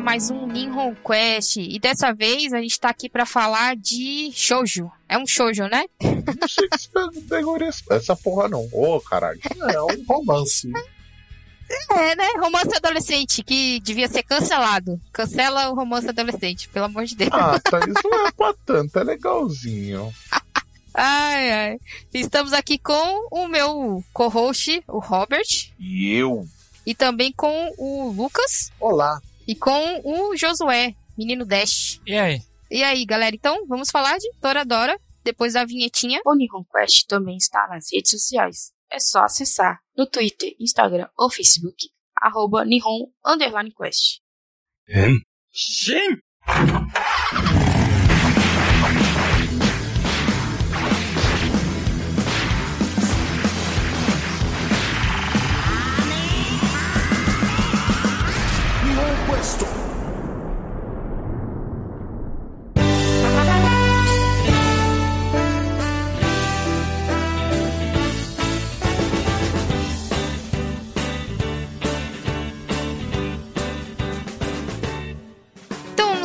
a mais um Ninhon Quest. E dessa vez a gente tá aqui pra falar de shoujo. É um shoujo, né? Não sei que você pegou essa porra não. Ô, caralho. É um romance. É, né? Romance adolescente, que devia ser cancelado. Cancela o romance adolescente, pelo amor de Deus. Ah, tá, isso não é pra tanto, é legalzinho. Ai, ai. Estamos aqui com o meu co-host, o Robert. E eu? E também com o Lucas. Olá. E com o Josué, menino Dash. E aí? E aí, galera? Então, vamos falar de Toradora, depois da vinhetinha. O Nihon Quest também está nas redes sociais. É só acessar no Twitter, Instagram ou Facebook, arroba Nihon Underline Quest. Sim!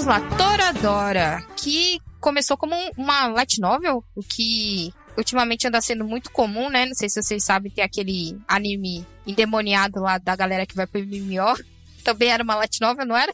Vamos lá, Toradora, que começou como um- uma light novel, o que ultimamente anda sendo muito comum, né? Não sei se vocês sabem, tem aquele anime endemoniado lá da galera que vai pro MMO. Também era uma light novel, não era?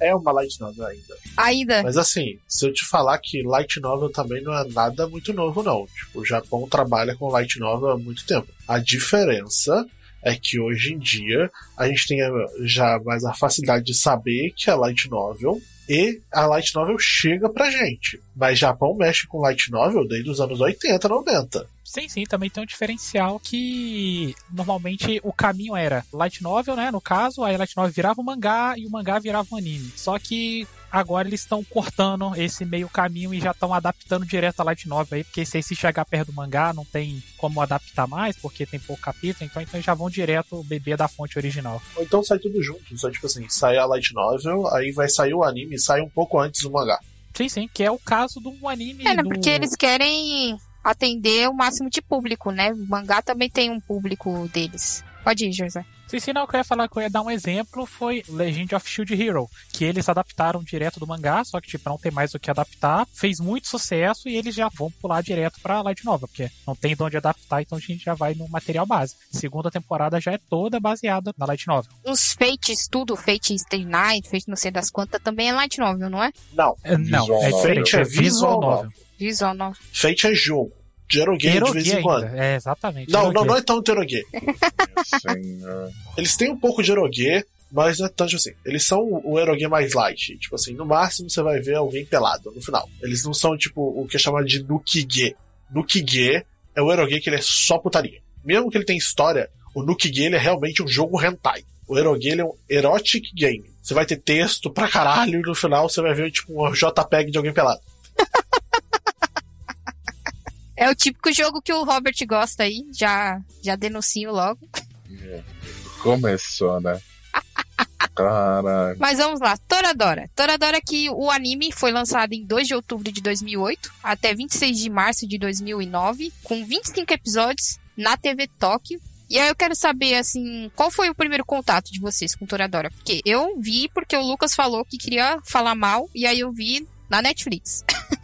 É uma light novel ainda. Ainda. Mas assim, se eu te falar que light novel também não é nada muito novo, não. Tipo, o Japão trabalha com light novel há muito tempo. A diferença é que hoje em dia a gente tem eh, já mais a facilidade de saber que é light novel e a light novel chega pra gente. Mas Japão mexe com light novel desde os anos 80, 90. Sim, sim, também tem um diferencial que normalmente o caminho era light novel, né, no caso, aí light novel virava um mangá e o mangá virava um anime. Só que agora eles estão cortando esse meio caminho e já estão adaptando direto a light novel aí, porque se aí se chegar perto do mangá não tem como adaptar mais, porque tem pouco capítulo, então, então já vão direto beber da fonte original. Ou então sai tudo junto. Só tipo assim, sai a light novel, aí vai sair o anime e sai um pouco antes do mangá. Sim, sim, que é o caso do anime É, né? do... Porque eles querem atender o máximo de público, né? O mangá também tem um público deles. Pode ir, José. Sim, sim, não, o que eu ia falar que eu ia dar um exemplo foi Legend of Shield Hero, que eles adaptaram direto do mangá, só que tipo, não tem mais o que adaptar, fez muito sucesso e eles já vão pular direto pra Light Nova, porque não tem de onde adaptar, então a gente já vai no material base. Segunda temporada já é toda baseada na Light Nova. Os Fates, tudo, Fate Stay Night, Fate não sei das quantas, também é light novel, não é? Não, É, Não, Visual é diferente, é visual visual novel. novel. Novel. Fate é jogo. Jeroguei de vez em quando. ainda, é, exatamente. Não, não, não é tão. Senhor. Eles têm um pouco de eroguê, mas não é tanto assim. Eles são o eroguê mais light. Tipo assim, no máximo você vai ver alguém pelado no final. Eles não são, tipo, o que é chamado de Nukige. Nukige é o eroguê que ele é só putaria. Mesmo que ele tenha história, o Nukige ele é realmente um jogo hentai. O eroguê ele é um erotic game. Você vai ter texto pra caralho e no final você vai ver, tipo, um JPEG de alguém pelado. É o típico jogo que o Robert gosta aí, já, já denuncio logo. Começou, né? Caralho. Mas vamos lá, Toradora. Toradora que o anime foi lançado em 2 de outubro de 2008 até 26 de março de 2009, com 25 episódios na TV Tóquio. E aí eu quero saber, assim, qual foi o primeiro contato de vocês com Toradora? Porque eu vi porque o Lucas falou que queria falar mal, e aí eu vi na Netflix.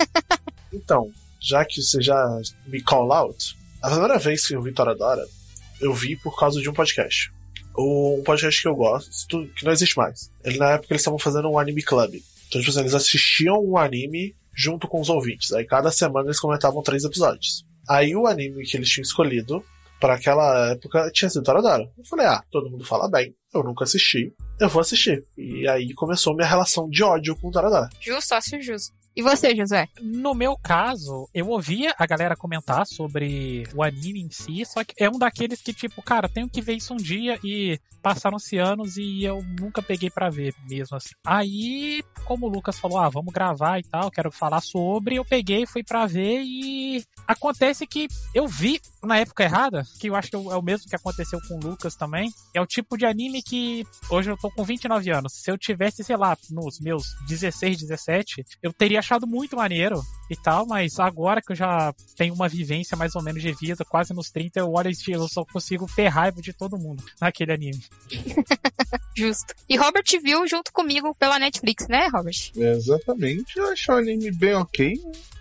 Então, já que você já me call out, a primeira vez que eu vi Toradora, eu vi por causa de um podcast. Um podcast que eu gosto, que não existe mais. Ele, na época eles estavam fazendo um anime club. Então, tipo assim, eles assistiam um anime junto com os ouvintes. Aí cada semana eles comentavam três episódios. Aí o anime que eles tinham escolhido para aquela época tinha sido Toradora. Eu falei, ah, todo mundo fala bem. Eu nunca assisti, eu vou assistir. E aí começou minha relação de ódio com Toradora. Justo, sócio justo. E você, José? No meu caso, eu ouvia a galera comentar sobre o anime em si, só que é um daqueles que, tipo, cara, tenho que ver isso um dia e passaram-se anos e eu nunca peguei pra ver mesmo assim. Aí, como o Lucas falou, ah, vamos gravar e tal, quero falar sobre, eu peguei, fui pra ver e acontece que eu vi na época errada, que eu acho que é o mesmo que aconteceu com o Lucas também. É o tipo de anime que hoje eu tô com 29 anos. Se eu tivesse, sei lá, nos meus 16, 17, eu teria achado muito maneiro e tal, mas agora que eu já tenho uma vivência mais ou menos de vida, quase nos 30, eu olho e eu só consigo ter raiva de todo mundo naquele anime. Justo. E Robert viu junto comigo pela Netflix, né, Robert? Exatamente. Eu achei o anime bem ok,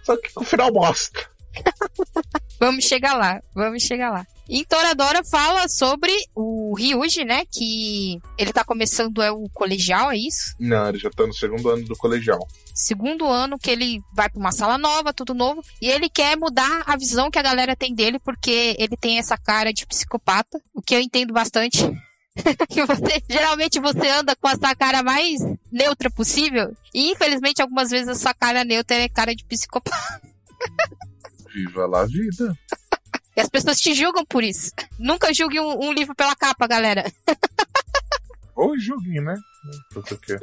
só que com o final bosta. Vamos chegar lá, vamos chegar lá. E Toradora fala sobre o Ryuji, né? Que ele tá começando é o colegial, é isso? Não, ele já tá no segundo ano do colegial. Segundo ano que ele vai pra uma sala nova, tudo novo. E ele quer mudar a visão que a galera tem dele, porque ele tem essa cara de psicopata. O que eu entendo bastante. que você geralmente você anda com essa cara mais neutra possível e infelizmente algumas vezes essa cara neutra é cara de psicopata. Viva lá a vida. E as pessoas te julgam por isso. Nunca julgue um, um livro pela capa, galera. Ou julguem, né?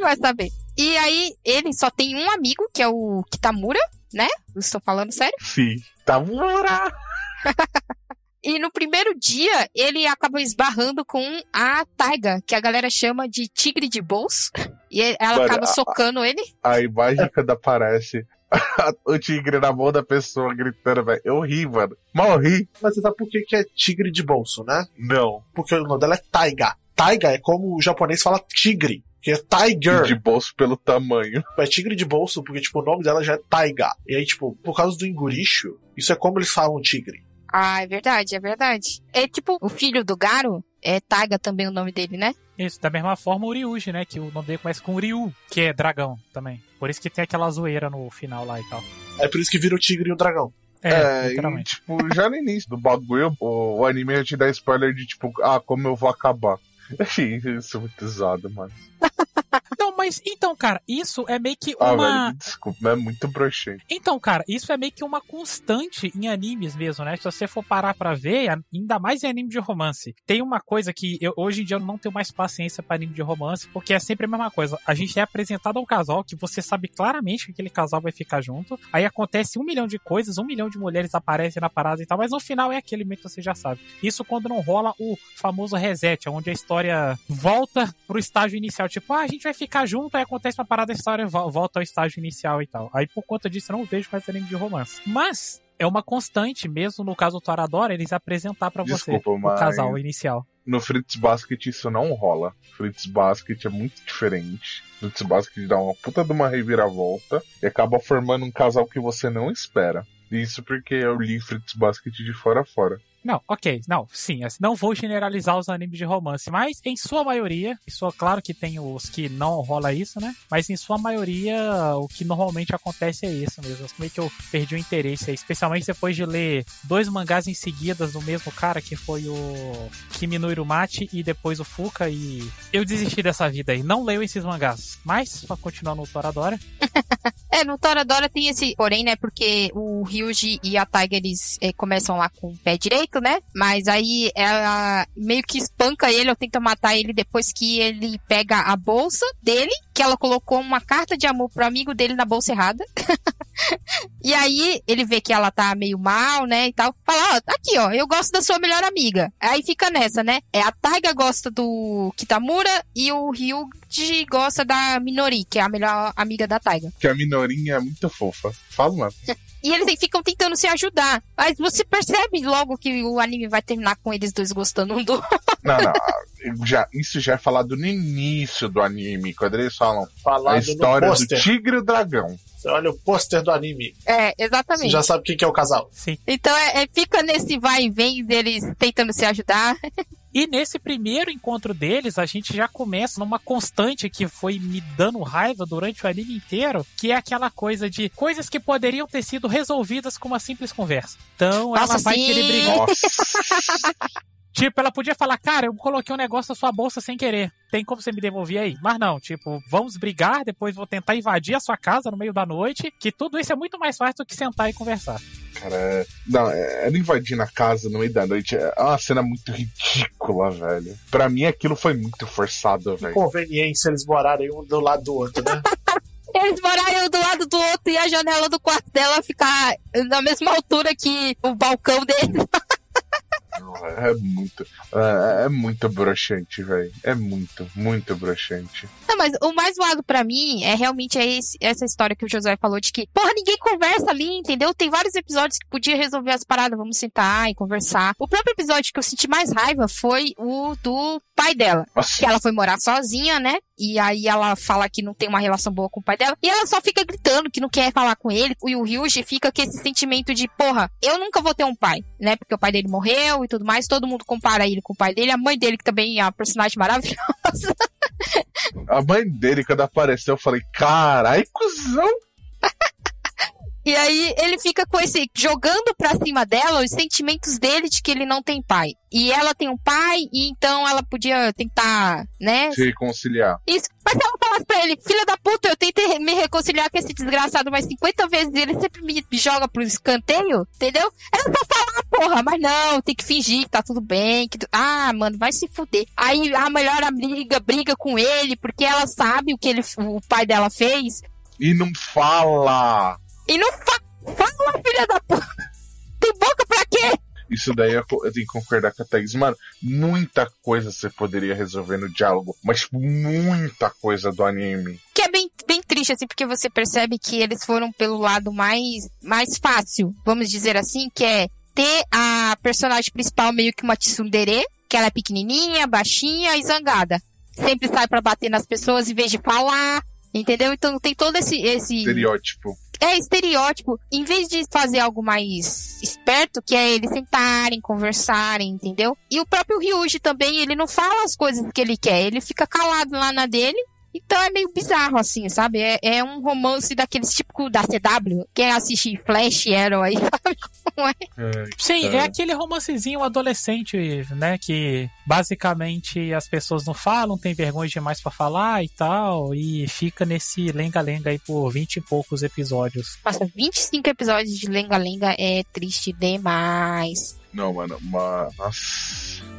Vai saber. E aí, ele só tem um amigo, que é o Kitamura, né? Eu estou falando sério. Sim. Mora. E no primeiro dia, ele acaba esbarrando com a Taiga, que a galera chama de tigre de bolso. E ela Mano, acaba a- socando ele. A imagem quando aparece o tigre na mão da pessoa gritando, velho. Eu ri, mano. Mal ri. Mas você sabe por que, que é tigre de bolso, né? Não. Porque o nome dela é Taiga. Taiga é como o japonês fala tigre. Que é Tiger. De bolso pelo tamanho. É tigre de bolso, porque, tipo, o nome dela já é Taiga. E aí, tipo, por causa do enguricho, isso é como eles falam tigre. Ah, é verdade, é verdade. É tipo, o filho do Garo, é Taiga também o nome dele, né? Isso, da mesma forma o Ryuji, né? Que o nome dele começa com Ryu, que é dragão também. Por isso que tem aquela zoeira no final lá e tal. É por isso que vira o tigre e o dragão. É, É, e, tipo, já no início do bagulho, o, o anime já te dá spoiler de, tipo, ah, como eu vou acabar. Achei isso muito usado, mano. Não, mas então, cara, isso é meio que Ah, uma. velho, desculpa, é muito broxante. Então, cara, isso é meio que uma constante em animes mesmo, né? Se você for parar pra ver, ainda mais em anime de romance. Tem uma coisa que eu, hoje em dia eu não tenho mais paciência pra anime de romance, porque é sempre a mesma coisa. A gente é apresentado a um casal que você sabe claramente que aquele casal vai ficar junto. Aí acontece um milhão de coisas, um milhão de mulheres aparecem na parada e tal, mas no final é aquele meio que você já sabe. Isso quando não rola o famoso reset, onde a história volta pro estágio inicial. Tipo, ah, a gente vai ficar junto, aí acontece uma parada, a história vo- volta ao estágio inicial e tal. Aí por conta disso eu não vejo mais anime de romance. Mas é uma constante, mesmo no caso do Toradora, eles apresentar pra você Desculpa, o mas- casal inicial. No Fritz Basket isso não rola. Fritz Basket é muito diferente. Fritz Basket dá uma puta de uma reviravolta e acaba formando um casal que você não espera. Isso porque eu li Fritz Basket de fora a fora. Não, ok, não, sim, assim, não vou generalizar os animes de romance, mas em sua maioria, claro que tem os que não rola isso, né? Mas em sua maioria, o que normalmente acontece é isso mesmo. Meio que eu perdi o interesse aí, especialmente depois de ler dois mangás em seguidas do mesmo cara, que foi o Kimi no Irumati e depois o Fuka, e eu desisti dessa vida aí. Não leio esses mangás, mas, pra continuar no Toradora, É, no Toradora tem esse porém, né? Porque o Ryuji e a Taiga, eles eh, começam lá com o pé direito, né? Mas aí ela meio que espanca ele ou tenta matar ele depois que ele pega a bolsa dele, que ela colocou uma carta de amor pro amigo dele na bolsa errada. e aí ele vê que ela tá meio mal, né? E tal. Fala, ó, aqui, ó, eu gosto da sua melhor amiga. Aí fica nessa, né? É a Taiga gosta do Kitamura e o Ryuji gosta da Minori, que é a melhor amiga da Taiga. Que a minorinha é muito fofa. Fala, mano. E eles ficam tentando se ajudar. Mas você percebe logo que o anime vai terminar com eles dois gostando um do outro. Não, não. Já, isso já é falado no início do anime, quando eles falam a Falado história no do tigre e o dragão. Você olha o pôster do anime. É, Você exatamente. já sabe quem que é o casal. sim. Então é, é- fica nesse vai e vem deles tentando se ajudar. E nesse primeiro encontro deles, a gente já começa numa constante que foi me dando raiva durante o anime inteiro, que é aquela coisa de coisas que poderiam ter sido resolvidas com uma simples conversa. Então ela Nossa, vai sim. querer brigar. Tipo, ela podia falar, cara, eu coloquei um negócio na sua bolsa sem querer. Tem como você me devolver aí? Mas não, tipo, vamos brigar, depois vou tentar invadir a sua casa no meio da noite, que tudo isso é muito mais fácil do que sentar e conversar. Cara, é- não, é- ela invadindo a casa no meio da noite é uma cena muito ridícula, velho. Pra mim aquilo foi muito forçado, velho. Conveniência eles morarem um do lado do outro, né? Eles moraram um do lado do outro e a janela do quarto dela ficar na mesma altura que o balcão É muito. É, é muito broxante, velho. É muito, muito broxante. Não, mas o mais zoado pra mim é realmente esse, essa história que o José falou de que, porra, ninguém conversa ali, entendeu? Tem vários episódios que podia resolver as paradas, vamos sentar e conversar. O próprio episódio que eu senti mais raiva foi o do pai dela. Nossa. Que ela foi morar sozinha, né? E aí ela fala que não tem uma relação boa com o pai dela. E ela só fica gritando que não quer falar com ele. E o Ryuji fica com esse sentimento de, porra, eu nunca vou ter um pai, né? Porque o pai dele morreu e tudo mais. Todo mundo compara ele com o pai dele. A mãe dele, que também é uma personagem maravilhosa. A mãe dele, quando apareceu, eu falei, carai, cuzão. E aí ele fica com esse jogando pra cima dela os sentimentos dele de que ele não tem pai. E ela tem um pai, e então ela podia tentar, né? Se reconciliar. Isso. Mas se ela falasse pra ele, filha da puta, eu tentei me reconciliar com esse desgraçado mais 50 vezes e ele sempre me joga pro escanteio, entendeu? Ela só fala, ah, porra, mas não, tem que fingir que tá tudo bem. Que. Ah, mano, vai se fuder. Aí a melhor amiga briga com ele porque ela sabe o que ele, o pai dela fez. E não fala. E não fa fala, filha da puta. Tem boca pra quê? Isso daí eu, eu tenho que concordar com a Thaís. Mano, muita coisa você poderia resolver no diálogo, mas tipo, muita coisa do anime. Que é bem, bem triste, assim, porque você percebe que eles foram pelo lado mais, mais fácil, vamos dizer assim, que é ter a personagem principal meio que uma tsundere, que ela é pequenininha, baixinha e zangada. Sempre sai pra bater nas pessoas em vez de falar, entendeu? Então tem todo esse... esse... Estereótipo. É estereótipo. Em vez de fazer algo mais esperto, que é eles sentarem, conversarem, entendeu? E o próprio Ryuji também, ele não fala as coisas que ele quer, ele fica calado lá na dele. Então é meio bizarro, assim, sabe? É, é um romance daqueles típico da CW. Quem assiste Flash Arrow aí sabe como é. É, Sim, é aquele romancezinho adolescente, né? Que basicamente as pessoas não falam, tem vergonha demais pra falar e tal, e fica nesse lenga-lenga aí por 20 e poucos episódios. Nossa, 25 episódios de Lenga Lenga é triste demais. Não, mano, uma.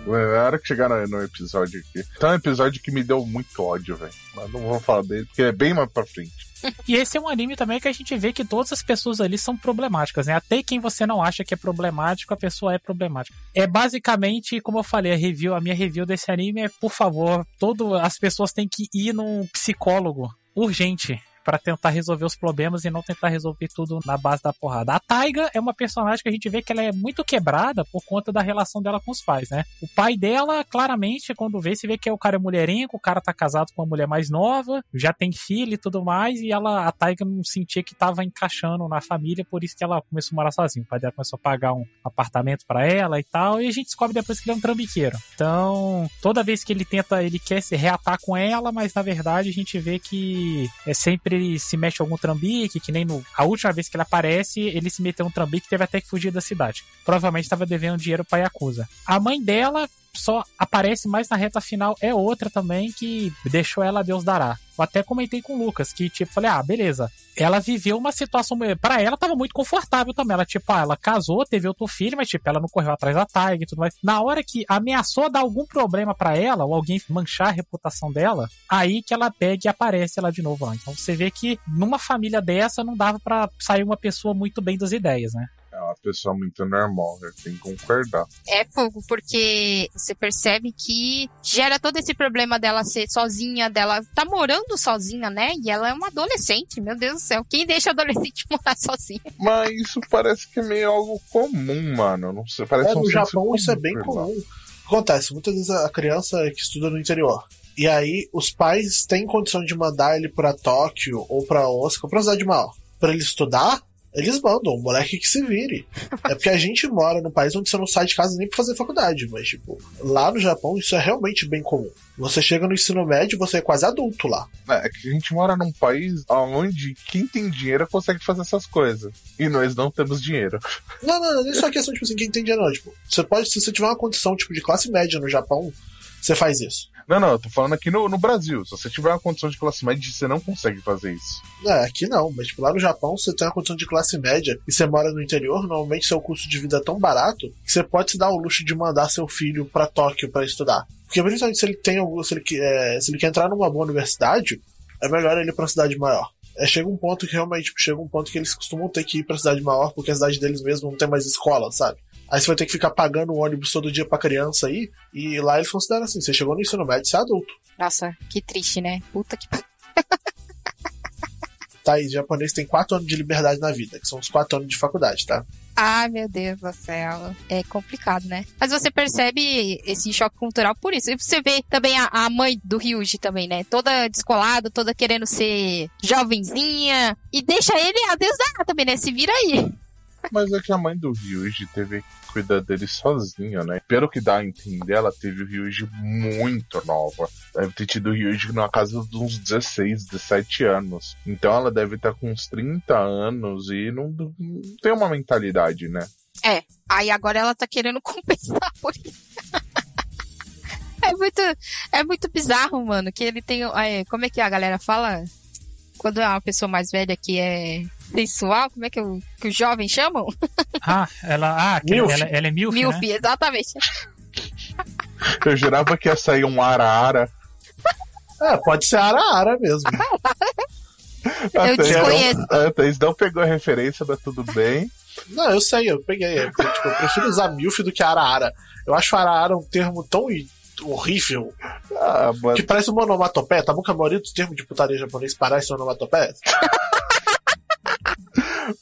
Nossa. A hora que chegar no, no episódio aqui. Tá um episódio que me deu muito ódio, velho. Mas não vou falar dele, porque é bem mais pra frente. E esse é um anime também que a gente vê que todas as pessoas ali são problemáticas, né? Até quem você não acha que é problemático, a pessoa é problemática. É basicamente, como eu falei, a review, a minha review desse anime é, por favor, todo, as pessoas têm que ir num psicólogo urgente pra tentar resolver os problemas e não tentar resolver tudo na base da porrada. A Taiga é uma personagem que a gente vê que ela é muito quebrada por conta da relação dela com os pais, né? O pai dela, claramente, quando vê, você vê que o cara é mulherengo, o cara tá casado com uma mulher mais nova, já tem filho e tudo mais, e ela, a Taiga não sentia que tava encaixando na família, por isso que ela começou a morar sozinha. O pai dela começou a pagar um apartamento pra ela e tal, e a gente descobre depois que ele é um trambiqueiro. Então, toda vez que ele tenta, ele quer se reatar com ela, mas na verdade a gente vê que é sempre ele se mete em algum trambique, que nem no, a última vez que ele aparece, ele se meteu em um trambique e teve até que fugir da cidade. Provavelmente estava devendo dinheiro pra Yakuza. A mãe dela só aparece mais na reta final, é outra também que deixou ela a Deus dará. Eu até comentei com o Lucas que, tipo, falei, ah, beleza. Ela viveu uma situação. Pra ela tava muito confortável também. Ela, tipo, ah, ela casou, teve outro filho, mas, tipo, ela não correu atrás da Tiger e tudo mais. Na hora que ameaçou dar algum problema pra ela, ou alguém manchar a reputação dela, aí que ela pega e aparece lá de novo. Então você vê que numa família dessa não dava pra sair uma pessoa muito bem das ideias, né? É uma pessoa muito normal, eu tenho que concordar. É fogo, porque você percebe que gera todo esse problema dela ser sozinha, dela tá morando sozinha, né? E ela é uma adolescente, meu Deus do céu. Quem deixa adolescente morar sozinha? Mas isso parece que é meio algo comum, mano. Não sei, parece É, um no Japão isso é bem comum. Acontece, muitas vezes a criança que estuda no interior. E aí os pais têm condição de mandar ele pra Tóquio ou pra Osaka, ou pra cidade maior, pra ele estudar. Eles mandam, o moleque que se vire. É porque a gente mora num país onde você não sai de casa nem pra fazer faculdade, mas, tipo, lá no Japão isso é realmente bem comum. Você chega no ensino médio, você é quase adulto lá. É que a gente mora num país onde quem tem dinheiro consegue fazer essas coisas. E nós não temos dinheiro. Não, não, não, não é só questão, tipo assim, quem tem dinheiro, não. Tipo, você pode, se você tiver uma condição, tipo, de classe média no Japão, você faz isso. Não, não, eu tô falando aqui no, no Brasil. Se você tiver uma condição de classe média, você não consegue fazer isso. É, aqui não, mas tipo, lá no Japão, você tem uma condição de classe média e você mora no interior, normalmente seu custo de vida é tão barato que você pode se dar o luxo de mandar seu filho pra Tóquio pra estudar. Porque principalmente se ele tem algum, se ele, é, se ele quer entrar numa boa universidade, é melhor ele ir pra cidade maior. É, chega um ponto que realmente, tipo, chega um ponto que eles costumam ter que ir pra cidade maior porque a cidade deles mesmo não tem mais escola, sabe? Aí você vai ter que ficar pagando o ônibus todo dia pra criança aí. E lá eles consideram assim: você chegou no ensino médio, você é adulto. Nossa, que triste, né? Puta que. Tá aí, japonês tem quatro anos de liberdade na vida, que são os quatro anos de faculdade, tá? Ai, meu Deus do céu. É complicado, né? Mas você percebe esse choque cultural por isso. E você vê também a, a mãe do Ryuji também, né? Toda descolada, toda querendo ser jovenzinha. E deixa ele a Deus dar também, né? Se vira aí. Mas é que a mãe do Ryuji teve que cuidar dele sozinha, né? Pelo que dá a entender, ela teve o Ryuji muito nova. Deve ter tido o Ryuji na casa de uns 16, 17 anos. Então ela deve estar com uns 30 anos e não, não tem uma mentalidade, né? É. Aí agora ela tá querendo compensar por isso. é muito, é muito bizarro, mano, que ele tem, é, como é que a galera fala? Quando é uma pessoa mais velha que é sensual, como é que, o, que os jovens chamam? Ah, ela, ah, que Milf. ela, ela é milf, Milf, né? exatamente. Eu jurava que ia sair um ara-ara. É, pode ser ara-ara mesmo. Eu desconheço. A Thaís não pegou a referência, mas tudo bem. Não, eu sei, eu peguei. É, porque, tipo, eu prefiro usar milf do que ara-ara. Eu acho ara-ara um termo tão i- horrível Ah, mas que parece uma onomatopeia. Tá bom que a maioria dos termos de putaria japonês parece onomatopeia?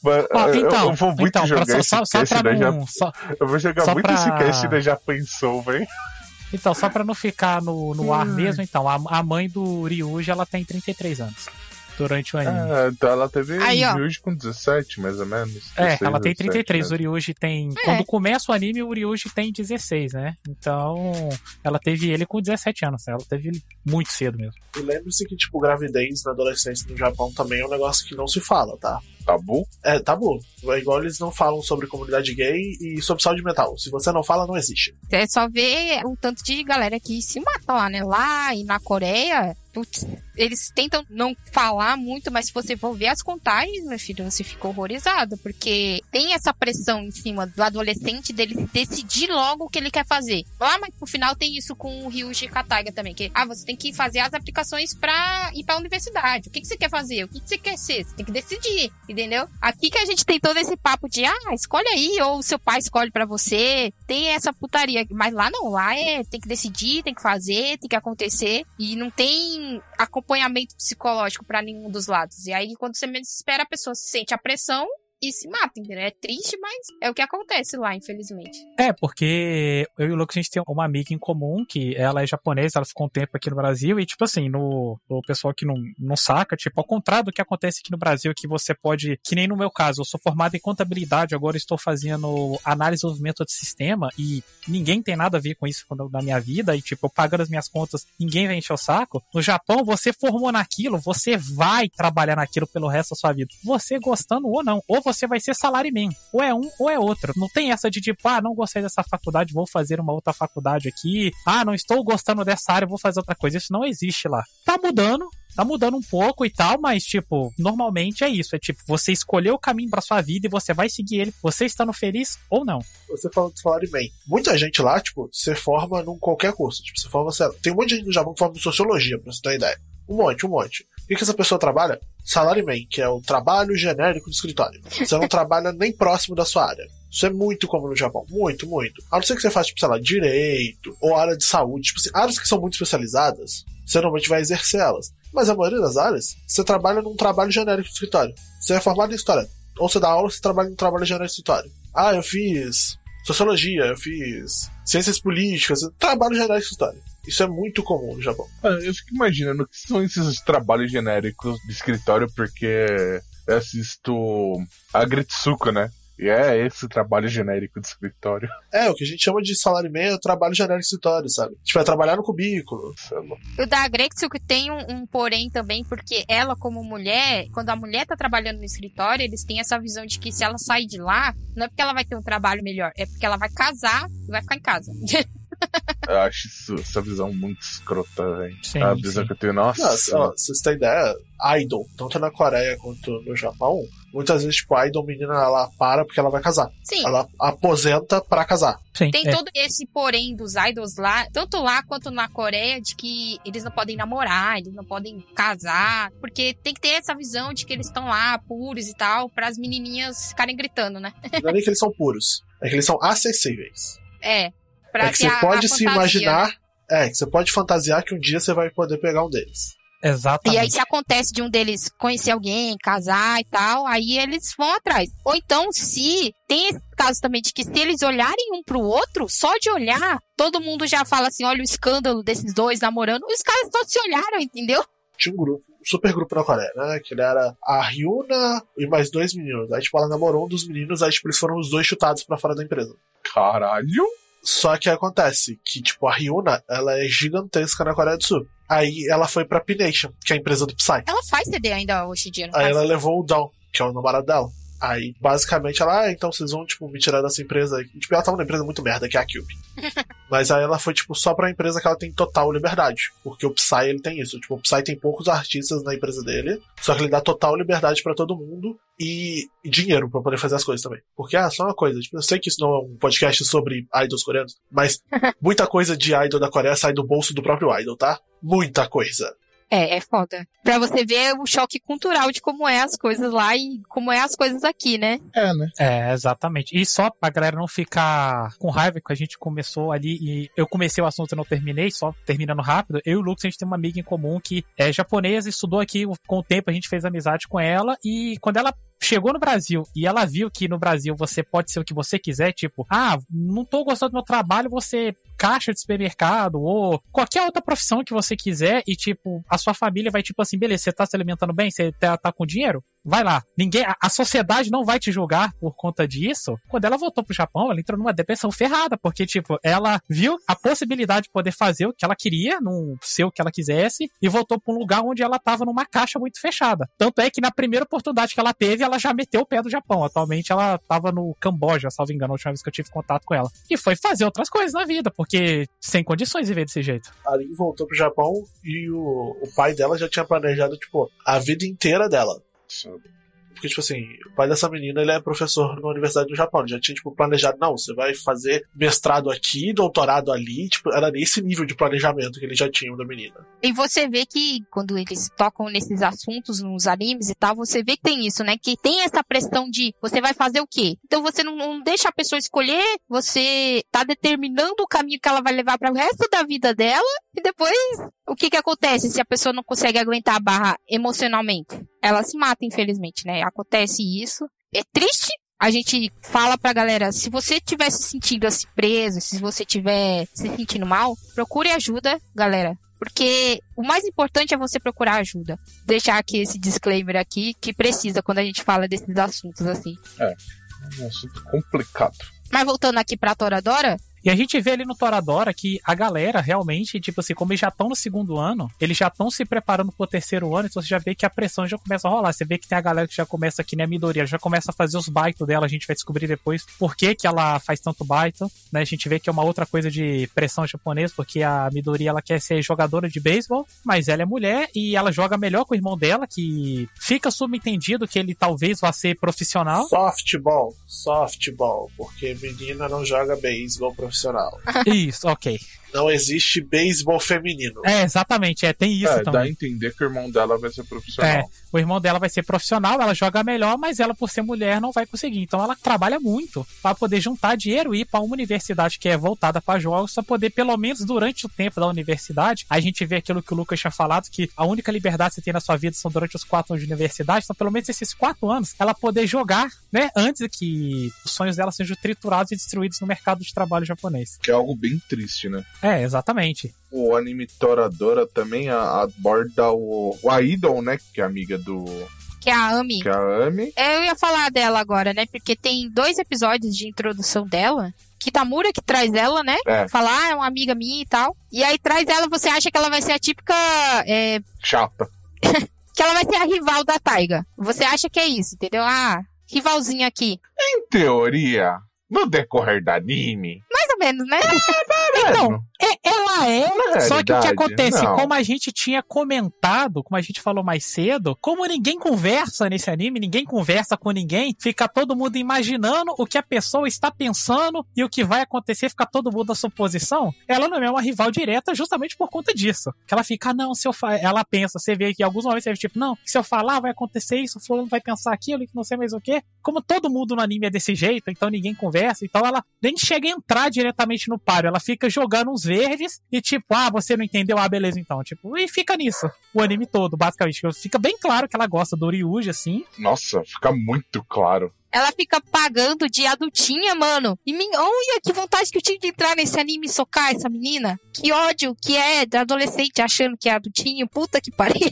Mas eu- então, eu vou muito então pra- jogar só, esse só cast pra da não, Já... só, Eu vou jogar só muito pra- esse cast da Já Pensou, velho. então, só pra não ficar no, no ar mesmo, então, a, a mãe do Ryuji, ela tem 33 anos. Durante o anime. Ah, então ela teve Aí, ó. Ryuji com 17, mais ou menos. É, 16, ela tem 17, 33, né? o Ryuji tem. É. Quando começa o anime, o Ryuji tem 16, né? Então, ela teve ele com 17 anos. Ela teve ele muito cedo mesmo. E lembre-se que, tipo, gravidez na adolescência no Japão também é um negócio que não se fala, tá? Tabu? É, tabu. É igual eles não falam sobre comunidade gay e sobre saúde mental. Se você não fala, não existe. É só ver o tanto de galera que se mata lá, né? Lá e na Coreia, putz, eles tentam não falar muito, mas se você for ver as contagens, meu filho, você fica horrorizado, porque tem essa pressão em cima do adolescente dele decidir logo o que ele quer fazer. Lá, mas no final tem isso com o Ryuji Kataiga também, que, ah, você tem que fazer as aplicações pra ir pra universidade. O que, que você quer fazer? O que, que você quer ser? Você tem que decidir, entendeu? Aqui que a gente tem todo esse papo de, ah, escolhe aí, ou seu pai escolhe pra você. Tem essa putaria. Mas lá não, lá é, tem que decidir, tem que fazer, tem que acontecer. E não tem acompanhamento psicológico pra nenhum dos lados. E aí, quando você menos espera, a pessoa sente a pressão e se mata, entendeu? É triste, mas é o que acontece lá, infelizmente. É, porque eu e o Lucas, a gente tem uma amiga em comum, que ela é japonesa, ela ficou um tempo aqui no Brasil, e tipo assim, no, o pessoal que não, não saca, tipo, ao contrário do que acontece aqui no Brasil, que você pode, que nem no meu caso, eu sou formado em contabilidade, agora estou fazendo análise e desenvolvimento de sistema, e ninguém tem nada a ver com isso na minha vida, e tipo, eu pagando as minhas contas, ninguém vai encher o saco. No Japão, você formou naquilo, você vai trabalhar naquilo pelo resto da sua vida. Você gostando ou não. Ou você vai ser salaryman. Ou é um ou é outro. Não tem essa de tipo, ah, não gostei dessa faculdade, vou fazer uma outra faculdade aqui. Ah, não estou gostando dessa área, vou fazer outra coisa. Isso não existe lá. Tá mudando, tá mudando um pouco e tal, mas, tipo, normalmente é isso. É tipo, você escolheu o caminho pra sua vida e você vai seguir ele, você estando feliz ou não. Você falou do salário bem. Muita gente lá, tipo, você forma num qualquer curso. Tipo, você forma, sei lá, tem um monte de gente no Japão que forma em sociologia, pra você ter uma ideia. Um monte, um monte. O que essa pessoa trabalha? Salaryman, que é o trabalho genérico de escritório. Você não trabalha nem próximo da sua área. Isso é muito comum no Japão. Muito, muito. A não ser que você faça, tipo, sei lá, direito, ou área de saúde. Tipo assim, áreas que são muito especializadas, você normalmente vai exercer elas. Mas a maioria das áreas, você trabalha num trabalho genérico de escritório. Você é formado em história. Ou você dá aula, você trabalha num trabalho genérico de escritório. Ah, eu fiz sociologia, eu fiz ciências políticas, trabalho genérico de escritório. Isso é muito comum no Japão. Ah, Eu fico imaginando o que são esses trabalhos genéricos de escritório, porque eu assisto a Gritsuko, né? E é esse trabalho genérico de escritório. É, o que a gente chama de salário meio é trabalho genérico de escritório, sabe? Tipo, é trabalhar no cubículo. Lá. O da Grexuko tem um, um porém também, porque ela, como mulher, quando a mulher tá trabalhando no escritório, eles têm essa visão de que se ela sair de lá, não é porque ela vai ter um trabalho melhor, é porque ela vai casar e vai ficar em casa. Eu acho isso- essa visão muito escrota, velho. A visão sim. que eu tenho, nossa. Nossa, ó, vocês têm ideia, idol, tanto na Coreia quanto no Japão, muitas vezes, tipo, a idol menina, ela para porque ela vai casar. Sim, Ela aposenta pra casar. Sim, tem é. todo esse porém dos idols lá, tanto lá quanto na Coreia, de que eles não podem namorar, eles não podem casar, porque tem que ter essa visão de que eles estão lá puros e tal, para as menininhas ficarem gritando, né? Não é nem que eles são puros. é que eles são acessíveis. É. Pra é que você pode a se imaginar. né? É, que você pode fantasiar que um dia você vai poder pegar um deles. Exatamente. E aí, se acontece de um deles conhecer alguém, casar e tal, aí eles vão atrás. Ou então, se tem esse caso também de que se eles olharem um pro outro, só de olhar, todo mundo já fala assim: olha o escândalo desses dois namorando. Os caras só se olharam, entendeu? Tinha um grupo, um super grupo na Coreia, né? Que ele era a Ryuna e mais dois meninos. Aí, tipo, ela namorou um dos meninos, aí, tipo, eles foram os dois chutados pra fora da empresa. Caralho. Só que acontece que, tipo, a Ryuna, ela é gigantesca na Coreia do Sul. Aí ela foi pra P-Nation, que é a empresa do Psy. Ela faz CD ainda hoje em dia, não Aí faz? ela levou o Down, que é o namorado dela. Aí, basicamente, ela, ah, então vocês vão, tipo, me tirar dessa empresa. E, tipo, ela tava numa empresa muito merda, que é a Cube. Mas aí ela foi, tipo, só pra empresa que ela tem total liberdade. Porque o Psy, ele tem isso. Tipo, o Psy tem poucos artistas na empresa dele, só que ele dá total liberdade pra todo mundo e, e dinheiro pra poder fazer as coisas também. Porque, ah, só uma coisa, tipo, eu sei que isso não é um podcast sobre idols coreanos, mas muita coisa de idol da Coreia sai do bolso do próprio idol, tá? Muita coisa. É, é foda. Pra você ver o choque cultural de como é as coisas lá e como é as coisas aqui, né? É, né? É, exatamente. E só pra galera não ficar com raiva que a gente começou ali e eu comecei o assunto e não terminei, só terminando rápido. Eu e o Lucas, a gente tem uma amiga em comum que é japonesa, estudou aqui com o tempo, a gente fez amizade com ela e quando ela chegou no Brasil e ela viu que no Brasil você pode ser o que você quiser, tipo, ah, não tô gostando do meu trabalho, você caixa de supermercado ou qualquer outra profissão que você quiser e, tipo, a sua família vai, tipo assim, beleza, você tá se alimentando bem, você tá, tá com dinheiro? Vai lá. Ninguém, a, a sociedade não vai te julgar por conta disso. Quando ela voltou pro Japão, ela entrou numa depressão ferrada, porque, tipo, ela viu a possibilidade de poder fazer o que ela queria, não ser o que ela quisesse, e voltou pra um lugar onde ela tava numa caixa muito fechada. Tanto é que na primeira oportunidade que ela teve, ela já meteu o pé do Japão. Atualmente ela tava no Camboja, salvo engano, a última vez que eu tive contato com ela. E foi fazer outras coisas na vida, porque sem condições de viver desse jeito. A Lin voltou pro Japão e o, o pai dela já tinha planejado, tipo, a vida inteira dela. Porque, tipo assim, o pai dessa menina, ele é professor na universidade do Japão. Ele já tinha, tipo, planejado, não, você vai fazer mestrado aqui, doutorado ali. Tipo, era nesse nível de planejamento que eles já tinham da menina. E você vê que quando eles tocam nesses assuntos nos animes e tal, você vê que tem isso, né? Que tem essa pressão de você vai fazer o quê? Então você não, não deixa a pessoa escolher, você tá determinando o caminho que ela vai levar para o resto da vida dela e depois o que que acontece se a pessoa não consegue aguentar a barra emocionalmente? Ela se mata, infelizmente, né? Acontece isso. É triste, a gente fala pra galera, se você tiver se sentindo assim preso, se você tiver se sentindo mal, procure ajuda, galera. Porque o mais importante é você procurar ajuda. Deixar aqui esse disclaimer aqui que precisa quando a gente fala desses assuntos assim. É um assunto complicado. Mas voltando aqui pra Toradora, E a gente vê ali no Toradora que a galera realmente, tipo assim, como eles já estão no segundo ano, eles já estão se preparando pro terceiro ano, então você já vê que a pressão já começa a rolar. Você vê que tem a galera que já começa aqui, né, Midori, ela já começa a fazer os baitos dela, a gente vai descobrir depois por que que ela faz tanto baito, né? A gente vê que é uma outra coisa de pressão japonesa, porque a Midori, ela quer ser jogadora de beisebol, mas ela é mulher e ela joga melhor com o irmão dela, que fica subentendido que ele talvez vá ser profissional. Softball, softball, porque menina não joga beisebol profissional. Isso, ok. Não existe beisebol feminino. É, exatamente, é, tem isso é, também. dá a entender que o irmão dela vai ser profissional. É, o irmão dela vai ser profissional, ela joga melhor, mas ela, por ser mulher, não vai conseguir. Então ela trabalha muito para poder juntar dinheiro e ir para uma universidade que é voltada para jogos, para poder, pelo menos durante o tempo da universidade, a gente vê aquilo que o Lucas tinha falado, que a única liberdade que você tem na sua vida são durante os quatro anos de universidade. Então, pelo menos esses quatro anos, ela poder jogar, né, antes que os sonhos dela sejam triturados e destruídos no mercado de trabalho japonês. Que é algo bem triste, né? É, exatamente. O anime Toradora também aborda o, o Idol, né? Que é amiga do. que é a Ami. Que é a Ami. Eu ia falar dela agora, né? Porque tem dois episódios de introdução dela. Kitamura que traz ela, né? É. Falar, ah, é uma amiga minha e tal. E aí traz ela, você acha que ela vai ser a típica. é, Chata. que ela vai ser a rival da Taiga. Você acha que é isso, entendeu? Ah, rivalzinha aqui. Em teoria, no decorrer do anime. Mais ou menos, né? Então, Mano, é, Ela é, Na só que o que acontece, não. como a gente tinha comentado, como a gente falou mais cedo, como ninguém conversa nesse anime, ninguém conversa com ninguém, fica todo mundo imaginando o que a pessoa está pensando e o que vai acontecer, fica todo mundo na suposição. Ela não é uma rival direta justamente por conta disso. Que ela fica, ah, não, se eu fa... ela pensa, você vê que alguns momentos você vê, tipo, não, se eu falar vai acontecer isso, o fulano vai pensar aquilo, que não sei mais o que. Como todo mundo no anime é desse jeito, então ninguém conversa, então ela nem chega a entrar diretamente no páreo, ela fica jogando uns verdes e tipo, ah, você não entendeu, ah, beleza então, tipo, e fica nisso, o anime todo, basicamente. Fica bem claro que ela gosta do Ryuji, assim, Nossa, fica muito claro. Ela fica pagando de adultinha, mano. E me... olha que vontade que eu tive de entrar nesse anime e socar essa menina. Que ódio que é da adolescente achando que é adultinho. Puta que pariu.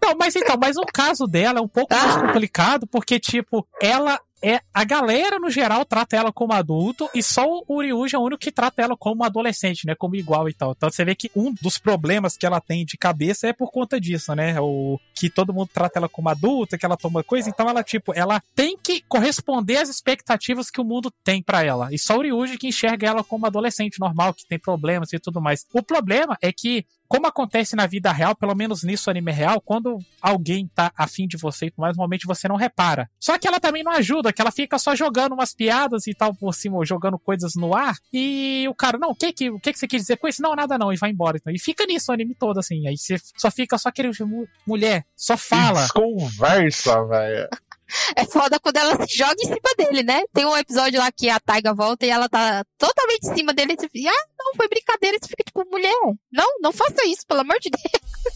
Não, mas então, mas o caso dela é um pouco mais complicado, porque, tipo, ela é. A galera, no geral, trata ela como adulto, e só o Ryuji é o único que trata ela como adolescente, né? Como igual e tal. Então você vê que um dos problemas que ela tem de cabeça é por conta disso, né? O que todo mundo trata ela como adulta, que ela toma coisa, então ela, tipo, ela tem que corresponder às expectativas que o mundo tem pra ela. E só o Ryuji que enxerga ela como adolescente normal, que tem problemas e tudo mais. O problema é que como acontece na vida real, pelo menos nisso anime real, quando alguém tá afim de você mais, normalmente você não repara. Só que ela também não ajuda, que ela fica só jogando umas piadas e tal por cima, jogando coisas no ar, e o cara, não, o que que, o que, que você quer dizer com isso? Não, nada não, e vai embora. Então, e fica nisso o anime todo, assim, aí você só fica só querendo, mulher, só fala. Conversa, velho. É foda quando ela se joga em cima dele, né? Tem um episódio lá que a Taiga volta e ela tá totalmente em cima dele. E você fica, ah, não, foi brincadeira. Você fica tipo, mulher, não, não faça isso, pelo amor de Deus.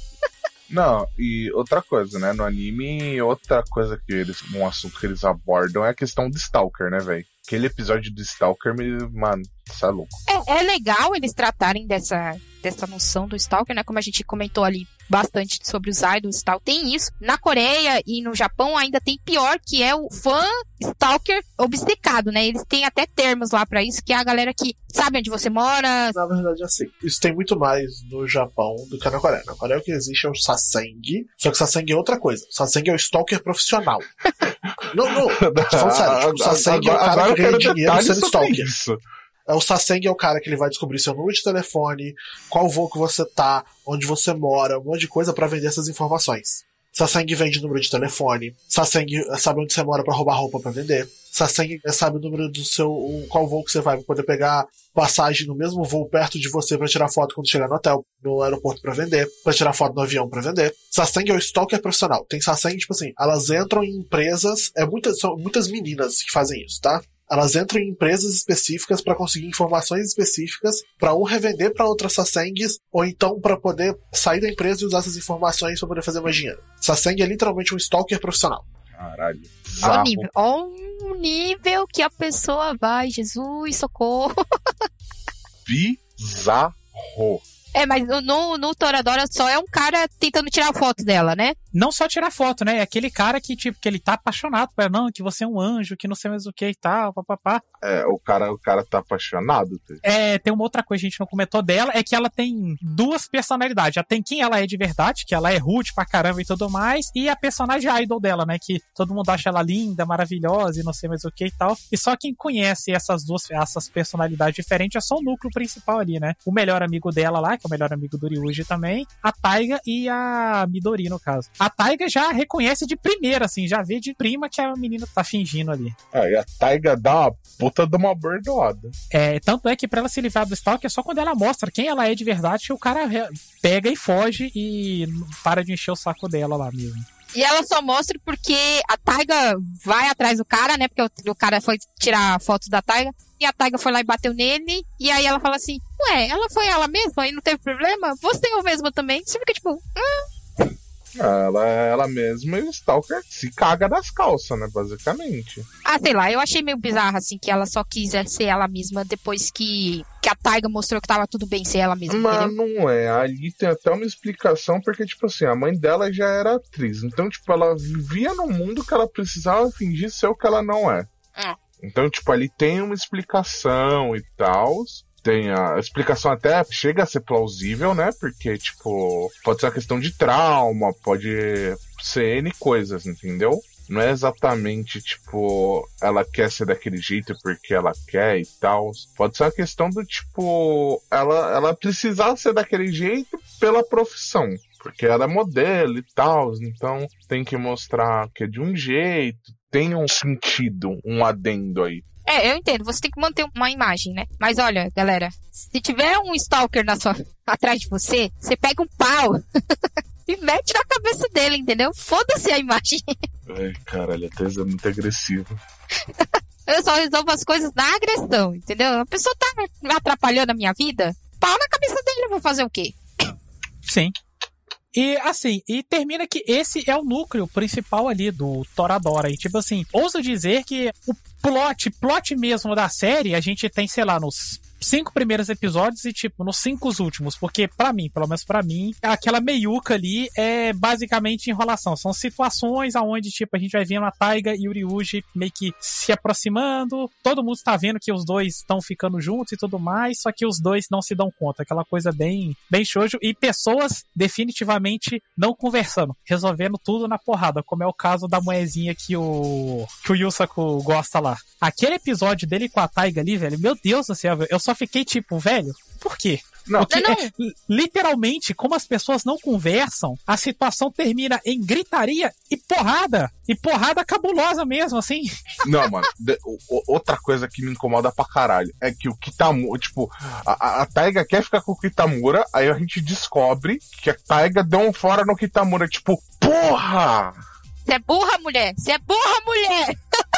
Não, e outra coisa, né? No anime, outra coisa que eles. Um assunto que eles abordam é a questão do Stalker, né, velho? Aquele episódio do Stalker me. Mano, isso é louco. É, é legal eles tratarem dessa, dessa noção do Stalker, né? Como a gente comentou ali bastante sobre os idols e tal. Tem isso. Na Coreia e no Japão ainda tem pior, que é o fã stalker obcecado, né? Eles têm até termos lá pra isso, que é a galera que sabe onde você mora. Na verdade, assim, isso tem muito mais no Japão do que na Coreia. Na Coreia o que existe é o Saseng, só que Saseng é outra coisa. Saseng é o stalker profissional. não, não, falando sério. Tipo, o Saseng é o cara Agora que ganha dinheiro sendo stalker. isso. É, O Saseng é o cara que ele vai descobrir seu número de telefone, qual voo que você tá, onde você mora, um monte de coisa pra vender essas informações. Saseng vende número de telefone. Saseng sabe onde você mora pra roubar roupa pra vender. Saseng sabe o número do seu. qual voo que você vai pra poder pegar passagem no mesmo voo perto de você pra tirar foto quando chegar no hotel, no aeroporto pra vender, pra tirar foto no avião pra vender. Saseng é o stalker profissional. Tem Saseng, tipo assim, elas entram em empresas. É muitas, são muitas meninas que fazem isso, tá? Elas entram em empresas específicas para conseguir informações específicas para um revender para outras Sasengs ou então para poder sair da empresa e usar essas informações para poder fazer mais dinheiro. Saseng é literalmente um stalker profissional. Caralho. Ó o nível. Ó o nível que a pessoa vai. Jesus, socorro. Bizarro. É, mas no, no Toradora só é um cara tentando tirar foto dela, né? Não só tirar foto, né? É aquele cara que, tipo, que ele tá apaixonado por ela, não, que você é um anjo, que não sei mais o que e tal, papapá. É, o cara, o cara tá apaixonado. É, tem uma outra coisa que a gente não comentou dela, é que ela tem duas personalidades. Ela tem quem ela é de verdade, que ela é rude pra caramba e tudo mais, e a personagem idol dela, né? Que todo mundo acha ela linda, maravilhosa e não sei mais o que e tal. E só quem conhece essas duas, essas personalidades diferentes é só o núcleo principal ali, né? O melhor amigo dela lá, que é o melhor amigo do Ryuji também, a Taiga e a Midori, no caso. A Taiga já reconhece de primeira, assim, já vê de prima que a menina tá fingindo ali. Ah, e a Taiga dá uma puta de uma bordoada. É, tanto é que pra ela se livrar do Stalker é só quando ela mostra quem ela é de verdade que o cara pega e foge e para de encher o saco dela lá mesmo. E ela só mostra porque a Taiga vai atrás do cara, né? Porque o, o cara foi tirar fotos da Taiga. E a Taiga foi lá e bateu nele. E aí ela fala assim: Ué, ela foi ela mesma e não teve problema? Você é o mesmo também? Você fica tipo, Ela, ela mesma e o Stalker se caga das calças, né? Basicamente. ah, sei lá, eu achei meio bizarro, assim, que ela só quis ser ela mesma depois que, que a Taiga mostrou que tava tudo bem ser ela mesma. Mas entendeu? não é. Ali tem até uma explicação, porque, tipo assim, a mãe dela já era atriz. Então, tipo, ela vivia num mundo que ela precisava fingir ser o que ela não é. É. Então, tipo, ali tem uma explicação e tal. Tem a explicação até chega a ser plausível, né? Porque, tipo, pode ser uma questão de trauma, pode ser N coisas, entendeu? não é exatamente tipo ela quer ser daquele jeito porque ela quer e tal. Pode ser uma questão do tipo ela ela precisar ser daquele jeito pela profissão. Porque ela é modelo e tal, então tem que mostrar que é de um jeito, tem um sentido, um adendo aí. É, eu entendo, você tem que manter uma imagem, né? Mas olha, galera, se tiver um stalker na sua, atrás de você, você pega um pau e mete na cabeça dele, entendeu? Foda-se a imagem. Ai, caralho, a Tese é muito agressiva. eu só resolvo as coisas na agressão, entendeu? A pessoa tá me atrapalhando a minha vida, pau na cabeça dele, eu vou fazer o quê? Sim. E assim, e termina que esse é o núcleo principal ali do Toradora. E tipo assim, ouso dizer que o plot, plot mesmo da série, a gente tem, sei lá, nos cinco primeiros episódios e, tipo, nos cinco últimos. Porque, para mim, pelo menos para mim, aquela meiuca ali é basicamente enrolação. São situações aonde, tipo, a gente vai vendo a Taiga e o Ryuji meio que se aproximando. Todo mundo está vendo que os dois estão ficando juntos e tudo mais, só que os dois não se dão conta. Aquela coisa bem, bem shoujo. E pessoas definitivamente não conversando, resolvendo tudo na porrada, como é o caso da moezinha que o, que o Yusaku gosta lá. Aquele episódio dele com a Taiga ali, velho, meu Deus do céu, eu só fiquei tipo, velho, por quê? Não, Porque, não, é, literalmente, como as pessoas não conversam, a situação termina em gritaria e porrada. E porrada cabulosa mesmo, assim. Não, mano. de- o- outra coisa que me incomoda pra caralho é que o Kitamura, tipo, a, a- a Taiga quer ficar com o Kitamura, aí a gente descobre que a Taiga deu um fora no Kitamura. Tipo, porra! Você é burra, mulher! Você é burra, mulher!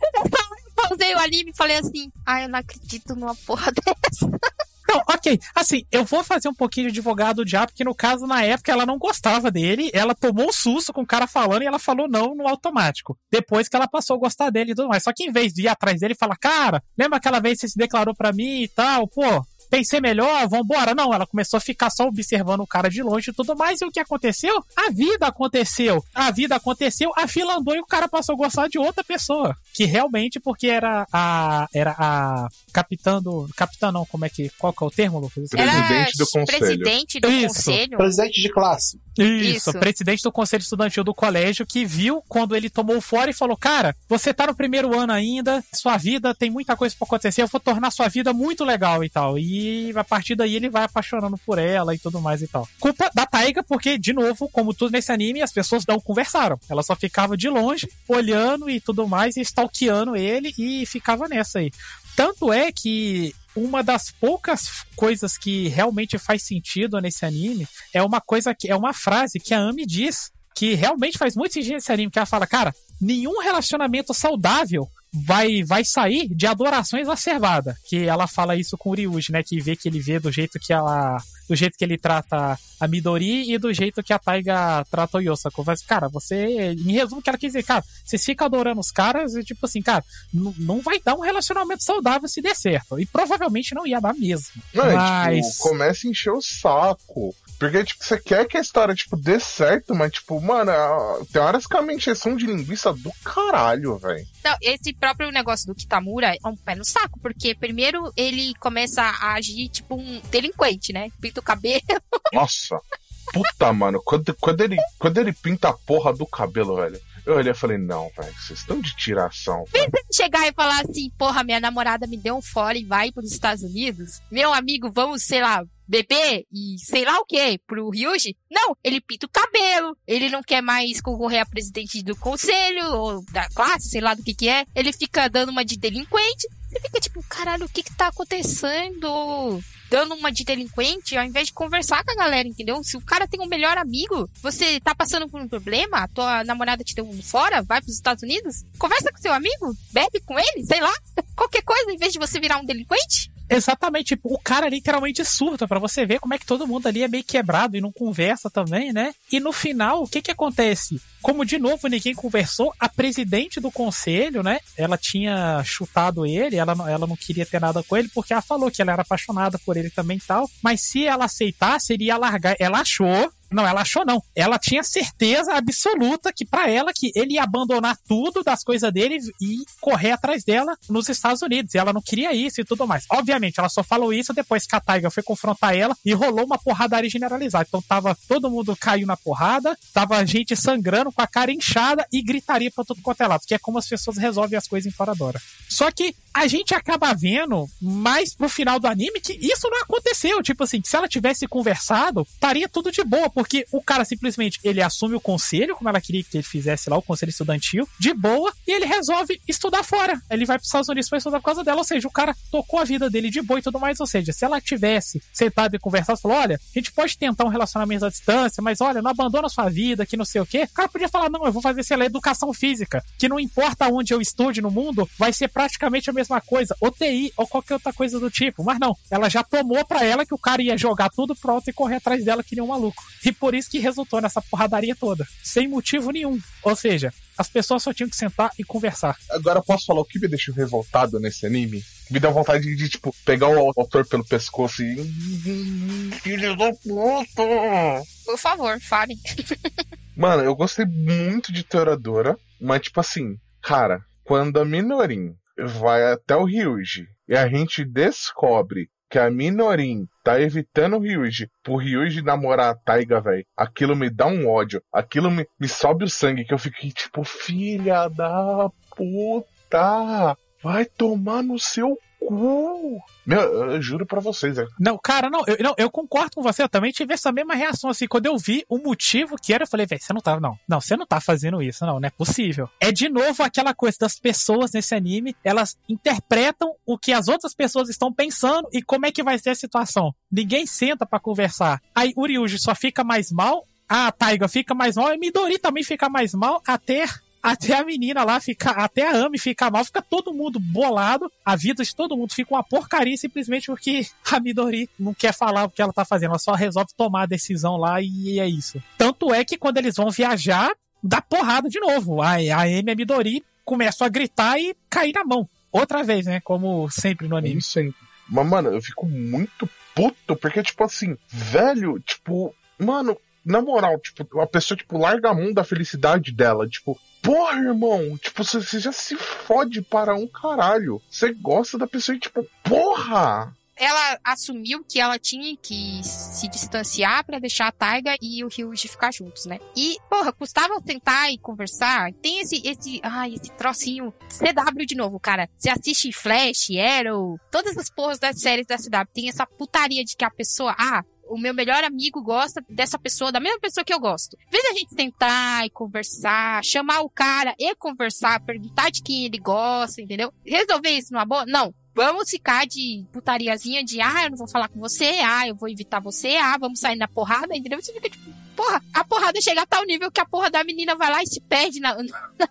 pausei o anime e falei assim, ai, eu não acredito numa porra dessa. Não, ok. Assim, eu vou fazer um pouquinho de advogado já, porque no caso, na época, ela não gostava dele, ela tomou um susto com o cara falando e ela falou não no automático. Depois que ela passou a gostar dele e tudo mais. Só que em vez de ir atrás dele e falar, cara, lembra aquela vez que você se declarou pra mim e tal, pô, pensei melhor, vambora. Não, ela começou a ficar só observando o cara de longe e tudo mais. E o que aconteceu? A vida aconteceu. A vida aconteceu, a fila andou e o cara passou a gostar de outra pessoa. Que realmente, porque era a. Era a capitã do. Capitã não, como é que. Qual que é o termo, Lucas? Presidente do conselho. presidente do Isso. conselho. Presidente de classe. Isso, Isso. presidente do conselho estudantil do colégio que viu quando ele tomou fora e falou: Cara, você tá no primeiro ano ainda, sua vida tem muita coisa pra acontecer, eu vou tornar sua vida muito legal e tal. E a partir daí ele vai apaixonando por ela e tudo mais e tal. Culpa da Taiga, porque, de novo, como tudo nesse anime, as pessoas não conversaram. Ela só ficava de longe, olhando e tudo mais, e stalkeando ele e ficava nessa aí. Tanto é que uma das poucas coisas que realmente faz sentido nesse anime é uma coisa que é uma frase que a Ami diz que realmente faz muito sentido nesse anime, que ela fala, cara, nenhum relacionamento saudável vai vai sair de adoração exacerbada. Que ela fala isso com o Ryuji, né, que vê que ele vê do jeito que ela do jeito que ele trata a Midori e do jeito que a Taiga trata o Yosako. Mas, cara, você, em resumo, o que ela quis dizer, cara, vocês ficam adorando os caras e, tipo assim, cara, não vai dar um relacionamento saudável se der certo. E provavelmente não ia dar mesmo. Não, é, Mas- tipo, começa a encher o saco. Porque, tipo, você quer que a história, tipo, dê certo, mas, tipo, mano, a- tem horas que é uma encheção de linguiça do caralho, velho. Não, esse próprio negócio do Kitamura é um pé no saco, porque primeiro ele começa a agir tipo um delinquente, né? Pinta o cabelo. Nossa. Puta, mano, quando, quando, ele, quando ele pinta a porra do cabelo, velho, eu olhei e falei, não, velho, vocês estão de tiração, velho. Chegar e falar assim, porra, minha namorada me deu um fora e vai pros Estados Unidos. Meu amigo, vamos, sei lá, beber e sei lá o que pro Ryuji. Não, ele pinta o cabelo, ele não quer mais concorrer a presidente do conselho ou da classe, sei lá do que que é. Ele fica dando uma de delinquente. Você fica tipo, caralho, o que que tá acontecendo? Dando uma de delinquente ao invés de conversar com a galera, entendeu? Se o cara tem um melhor amigo, você tá passando por um problema, a tua namorada te deu um fora, vai pros Estados Unidos, conversa com seu amigo, bebe com ele, sei lá, qualquer coisa, em vez de você virar um delinquente. Exatamente, tipo, o cara literalmente surta pra você ver como é que todo mundo ali é meio quebrado e não conversa também, né? E no final, o que que acontece? Como de novo ninguém conversou, a presidente do conselho, né? Ela tinha chutado ele, ela, ela não queria ter nada com ele porque ela falou que ela era apaixonada por ele também e tal. Mas se ela aceitasse, ele ia largar. Ela achou Não, ela achou não. Ela tinha certeza absoluta que para ela que ele ia abandonar tudo das coisas dele e correr atrás dela nos Estados Unidos. E ela não queria isso e tudo mais. Obviamente, ela só falou isso depois que a Taiga foi confrontar ela e rolou uma porradaria generalizada. Então tava todo mundo caiu na porrada, tava gente sangrando com a cara inchada e gritaria pra tudo quanto é lado, que é como as pessoas resolvem as coisas em Toradora. Só que a gente acaba vendo mais pro final do anime que isso não aconteceu. Tipo assim, se ela tivesse conversado, estaria tudo de boa, porque o cara simplesmente ele assume o conselho, como ela queria que ele fizesse lá, o conselho estudantil, de boa, e ele resolve estudar fora. Ele vai pros Estados Unidos pra estudar por causa dela, ou seja, o cara tocou a vida dele de boa e tudo mais. Ou seja, se ela tivesse sentado e conversado, falou: olha, a gente pode tentar um relacionamento à distância, mas olha, não abandona sua vida, que não sei o quê. O cara podia falar: não, eu vou fazer, sei lá, educação física, que não importa onde eu estude no mundo, vai ser praticamente a mesma coisa, ou TI, ou qualquer outra coisa do tipo. Mas não, ela já tomou pra ela que o cara ia jogar tudo pronto e correr atrás dela que nem um maluco. E por isso que resultou nessa porradaria toda, sem motivo nenhum. Ou seja, as pessoas só tinham que sentar e conversar. Agora eu posso falar o que me deixou revoltado nesse anime? Me deu vontade de, de, tipo, pegar o autor pelo pescoço e. Filho da puta! Por favor, fale. Mano, eu gostei muito de Toradora, mas tipo assim, cara, quando a Minorin vai até o Ryuji e a gente descobre que a Minorin tá evitando o Ryuji pro Ryuji namorar a Taiga, velho. Aquilo me dá um ódio. Aquilo me, me sobe o sangue que eu fiquei tipo, filha da puta. Vai tomar no seu cu. Meu, eu juro pra vocês, é. Não, cara, não eu, não, eu concordo com você. Eu também tive essa mesma reação, assim, quando eu vi o motivo que era, eu falei, velho, você não tá, não. Não, você não tá fazendo isso, não, não é possível. É de novo aquela coisa das pessoas nesse anime, elas interpretam o que as outras pessoas estão pensando e como é que vai ser a situação. Ninguém senta para conversar. Aí o Ryuji só fica mais mal, a Taiga fica mais mal, e Midori também fica mais mal, até até a menina lá fica, até a Ami fica mal, fica todo mundo bolado, a vida de todo mundo fica uma porcaria simplesmente porque a Midori não quer falar o que ela tá fazendo, ela só resolve tomar a decisão lá e é isso. Tanto é que quando eles vão viajar, dá porrada de novo. A, a Amy e a Midori começam a gritar e cair na mão. Outra vez, né? Como sempre no anime. Sempre. Mas, mano, eu fico muito puto, porque, tipo assim, velho, tipo, mano, na moral, tipo, a pessoa, tipo, larga a mão da felicidade dela, tipo, porra, irmão, tipo, você, já se fode para um caralho. Você gosta da pessoa e, tipo, porra! Ela assumiu que ela tinha que se distanciar para deixar a Taiga e o Ryuji ficar juntos, né? E, porra, custava sentar e conversar. Tem esse, esse, ai, esse trocinho CW de novo, cara. Você assiste Flash, Arrow, todas as porras das séries da CW. Tem essa putaria de que a pessoa, ah, o meu melhor amigo gosta dessa pessoa, da mesma pessoa que eu gosto. Em vez a gente sentar e conversar, chamar o cara e conversar, perguntar de quem ele gosta, entendeu? Resolver isso numa boa? Não. Vamos ficar de putariazinha de, ah, eu não vou falar com você, ah, eu vou evitar você, ah, vamos sair na porrada, entendeu? Você fica tipo, porra, a porrada chega a tal nível que a porra da menina vai lá e se perde na, na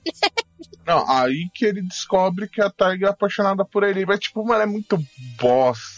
Não, aí que ele descobre que a Taiga é apaixonada por ele. Mas, tipo, mano, é muito bosta,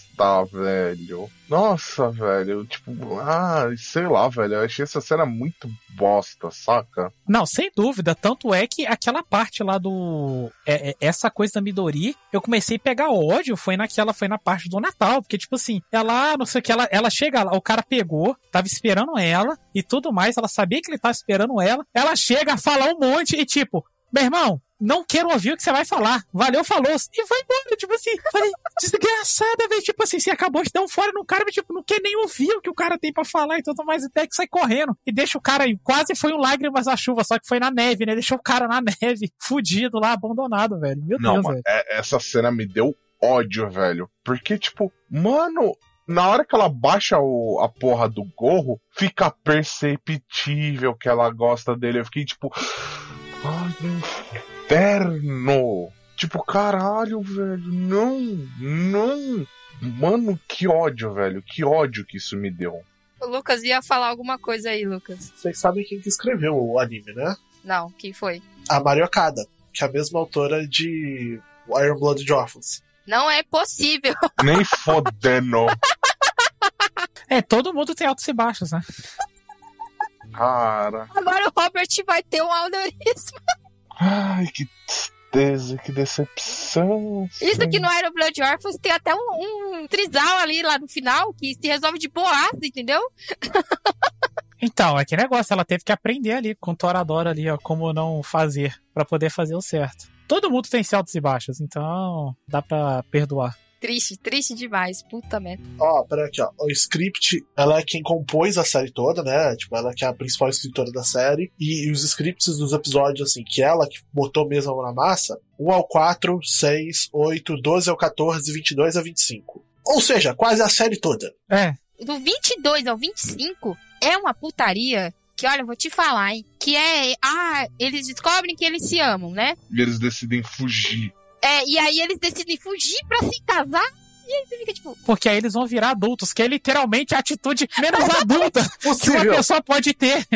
velho. Nossa, velho. Tipo, ah, sei lá, velho. Eu achei essa cena muito bosta, saca? Não, sem dúvida. Tanto é que aquela parte lá do. É, é, essa coisa da Midori, eu comecei a pegar ódio. Foi naquela, foi na parte do Natal. Porque, tipo assim, ela, não sei o que, ela, ela chega lá, o cara pegou, tava esperando ela e tudo mais. Ela sabia que ele tava esperando ela. Ela chega, fala um monte e, tipo, meu irmão, não quero ouvir o que você vai falar. Valeu, falou. E vai embora, tipo assim. Falei, desgraçada, velho. Tipo assim, você acabou de dar um fora no cara, mas, tipo, não quer nem ouvir o que o cara tem pra falar e tudo mais. Até que sai correndo. E deixa o cara aí. Quase foi um lágrimas na chuva, só que foi na neve, né? Deixou o cara na neve, fudido lá, abandonado, velho. Meu não, Deus, mano, velho. é- essa cena me deu ódio, velho. Porque, tipo, mano, na hora que ela baixa o- a porra do gorro, fica perceptível que ela gosta dele. Eu fiquei, tipo. Ai, inferno! Tipo, caralho, velho. Não, não. Mano, que ódio, velho. Que ódio que isso me deu. O Lucas ia falar alguma coisa aí, Lucas. Vocês sabem quem que escreveu o anime, né? Não, quem foi? A Mario Okada, que é a mesma autora de Iron Blood Orphans. Não é possível. Nem fodendo. É, todo mundo tem altos e baixos, né? Cara. Agora o Robert vai ter um aneurisma. Ai, que tristeza, que decepção. Isso aqui no Iron Blood Orphans tem até um, um trisal ali lá no final que se resolve de boaça, entendeu? Então, é que negócio, ela teve que aprender ali com Toradora ali, ó, como não fazer pra poder fazer o certo. Todo mundo tem altos e baixos, então dá pra perdoar. Triste, triste demais. Puta merda. Ó, peraí aqui, ó. O script, ela é quem compôs a série toda, né? Tipo, ela que é a principal escritora da série. E, e os scripts dos episódios, assim, que ela que botou mesmo a mão na massa, 1 ao 4, 6, 8, 12 ao 14, 22 a 25. Ou seja, quase a série toda. É, Do 22 ao 25 é uma putaria que, olha, eu vou te falar, hein? Que é. Ah, eles descobrem que eles se amam, né? E eles decidem fugir. É, e aí eles decidem fugir pra se casar. E aí você fica tipo, porque aí eles vão virar adultos, que é literalmente a atitude menos adulta que uma Possível. pessoa pode ter.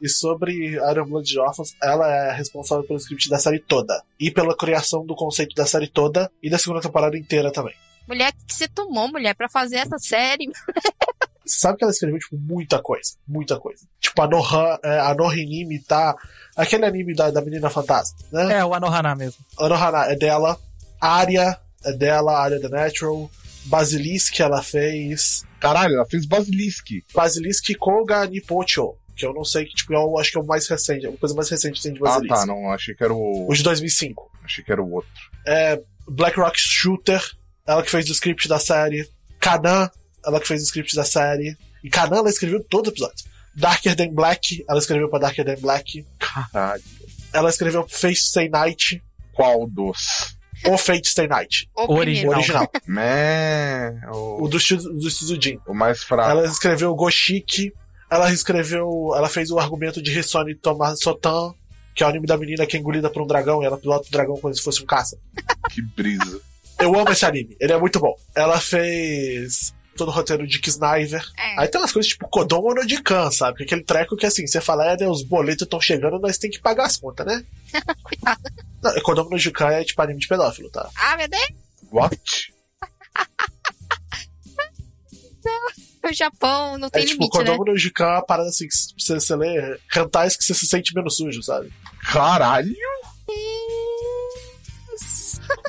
E sobre Iron Blood de Orphans, ela é responsável pelo script da série toda. E pela criação do conceito da série toda e da segunda temporada inteira também. mulher, o que você tomou, mulher, pra fazer essa série? Você sabe que ela escreveu, tipo, muita coisa. Muita coisa. Tipo, a Noha, é, a Nohinimi tá. Aquele anime da, da menina fantasma, né? É, o Anohana mesmo. A Nohana é dela. Arya é dela, Arya the Natural. Basilisk ela fez. Caralho, ela fez Basilisk. Basilisk Koga Nipocho. Que eu não sei que, tipo, eu acho que é o mais recente. A coisa mais recente que tem de Ah, Basilisk. tá, não, achei que era o. O de 2005. Achei que era o outro. É, Black Rock Shooter, ela que fez o script da série. Kanan, ela que fez o script da série. E Kanan, ela escreveu todos os episódios. Darker Than Black, ela escreveu pra Darker Than Black. Caralho. Ela escreveu Fate Stay Night. Qual dos? Ou Fate Stay Night. O Original. O original. Mé. o O, do do o mais fraco. Ela escreveu Goshiki. Ela escreveu. Ela fez o argumento de Hisone Tomar Sotan, que é o anime da menina que é engolida por um dragão e ela pilota o dragão como se fosse um caça. Que brisa. Eu amo esse anime, ele é muito bom. Ela fez todo o roteiro de Kisniver. É. Aí tem umas coisas tipo Kodomo no Jikan, sabe? Que é Aquele treco que assim, você fala, é, né, os boletos estão chegando, nós tem que pagar as contas, né? Cuidado. Não, Kodomo no Jikan é tipo anime de pedófilo, tá? Ah, meu Deus, What? o Japão não É tem tipo, limite, né? Kodomo no Jikan é uma parada assim, que você, você lê rentais que você se sente menos sujo, sabe? Caralho.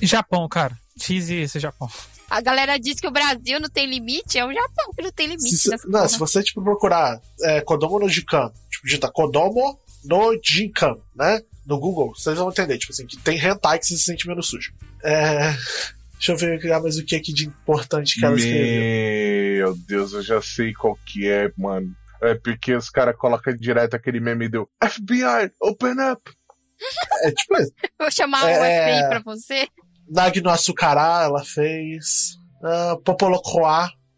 Japão, cara. X esse Japão. A galera diz que o Brasil não tem limite, é o Japão que não tem limite Se, nessa não, porra. se você tipo, procurar é, Kodomo no Jikan, tipo, digita Kodomo no Jinkan, né? No Google, vocês vão entender, tipo assim, que tem hentai que você se sente menos sujo. É. Deixa eu ver ah, mais o que aqui de importante que ela escreveu. Meu Deus, eu já sei qual que é, mano. É porque os caras colocam direto aquele meme do FBI, open up. É tipo isso. Vou chamar É, o FBI pra você. Nag no Açucará, ela fez. Uh,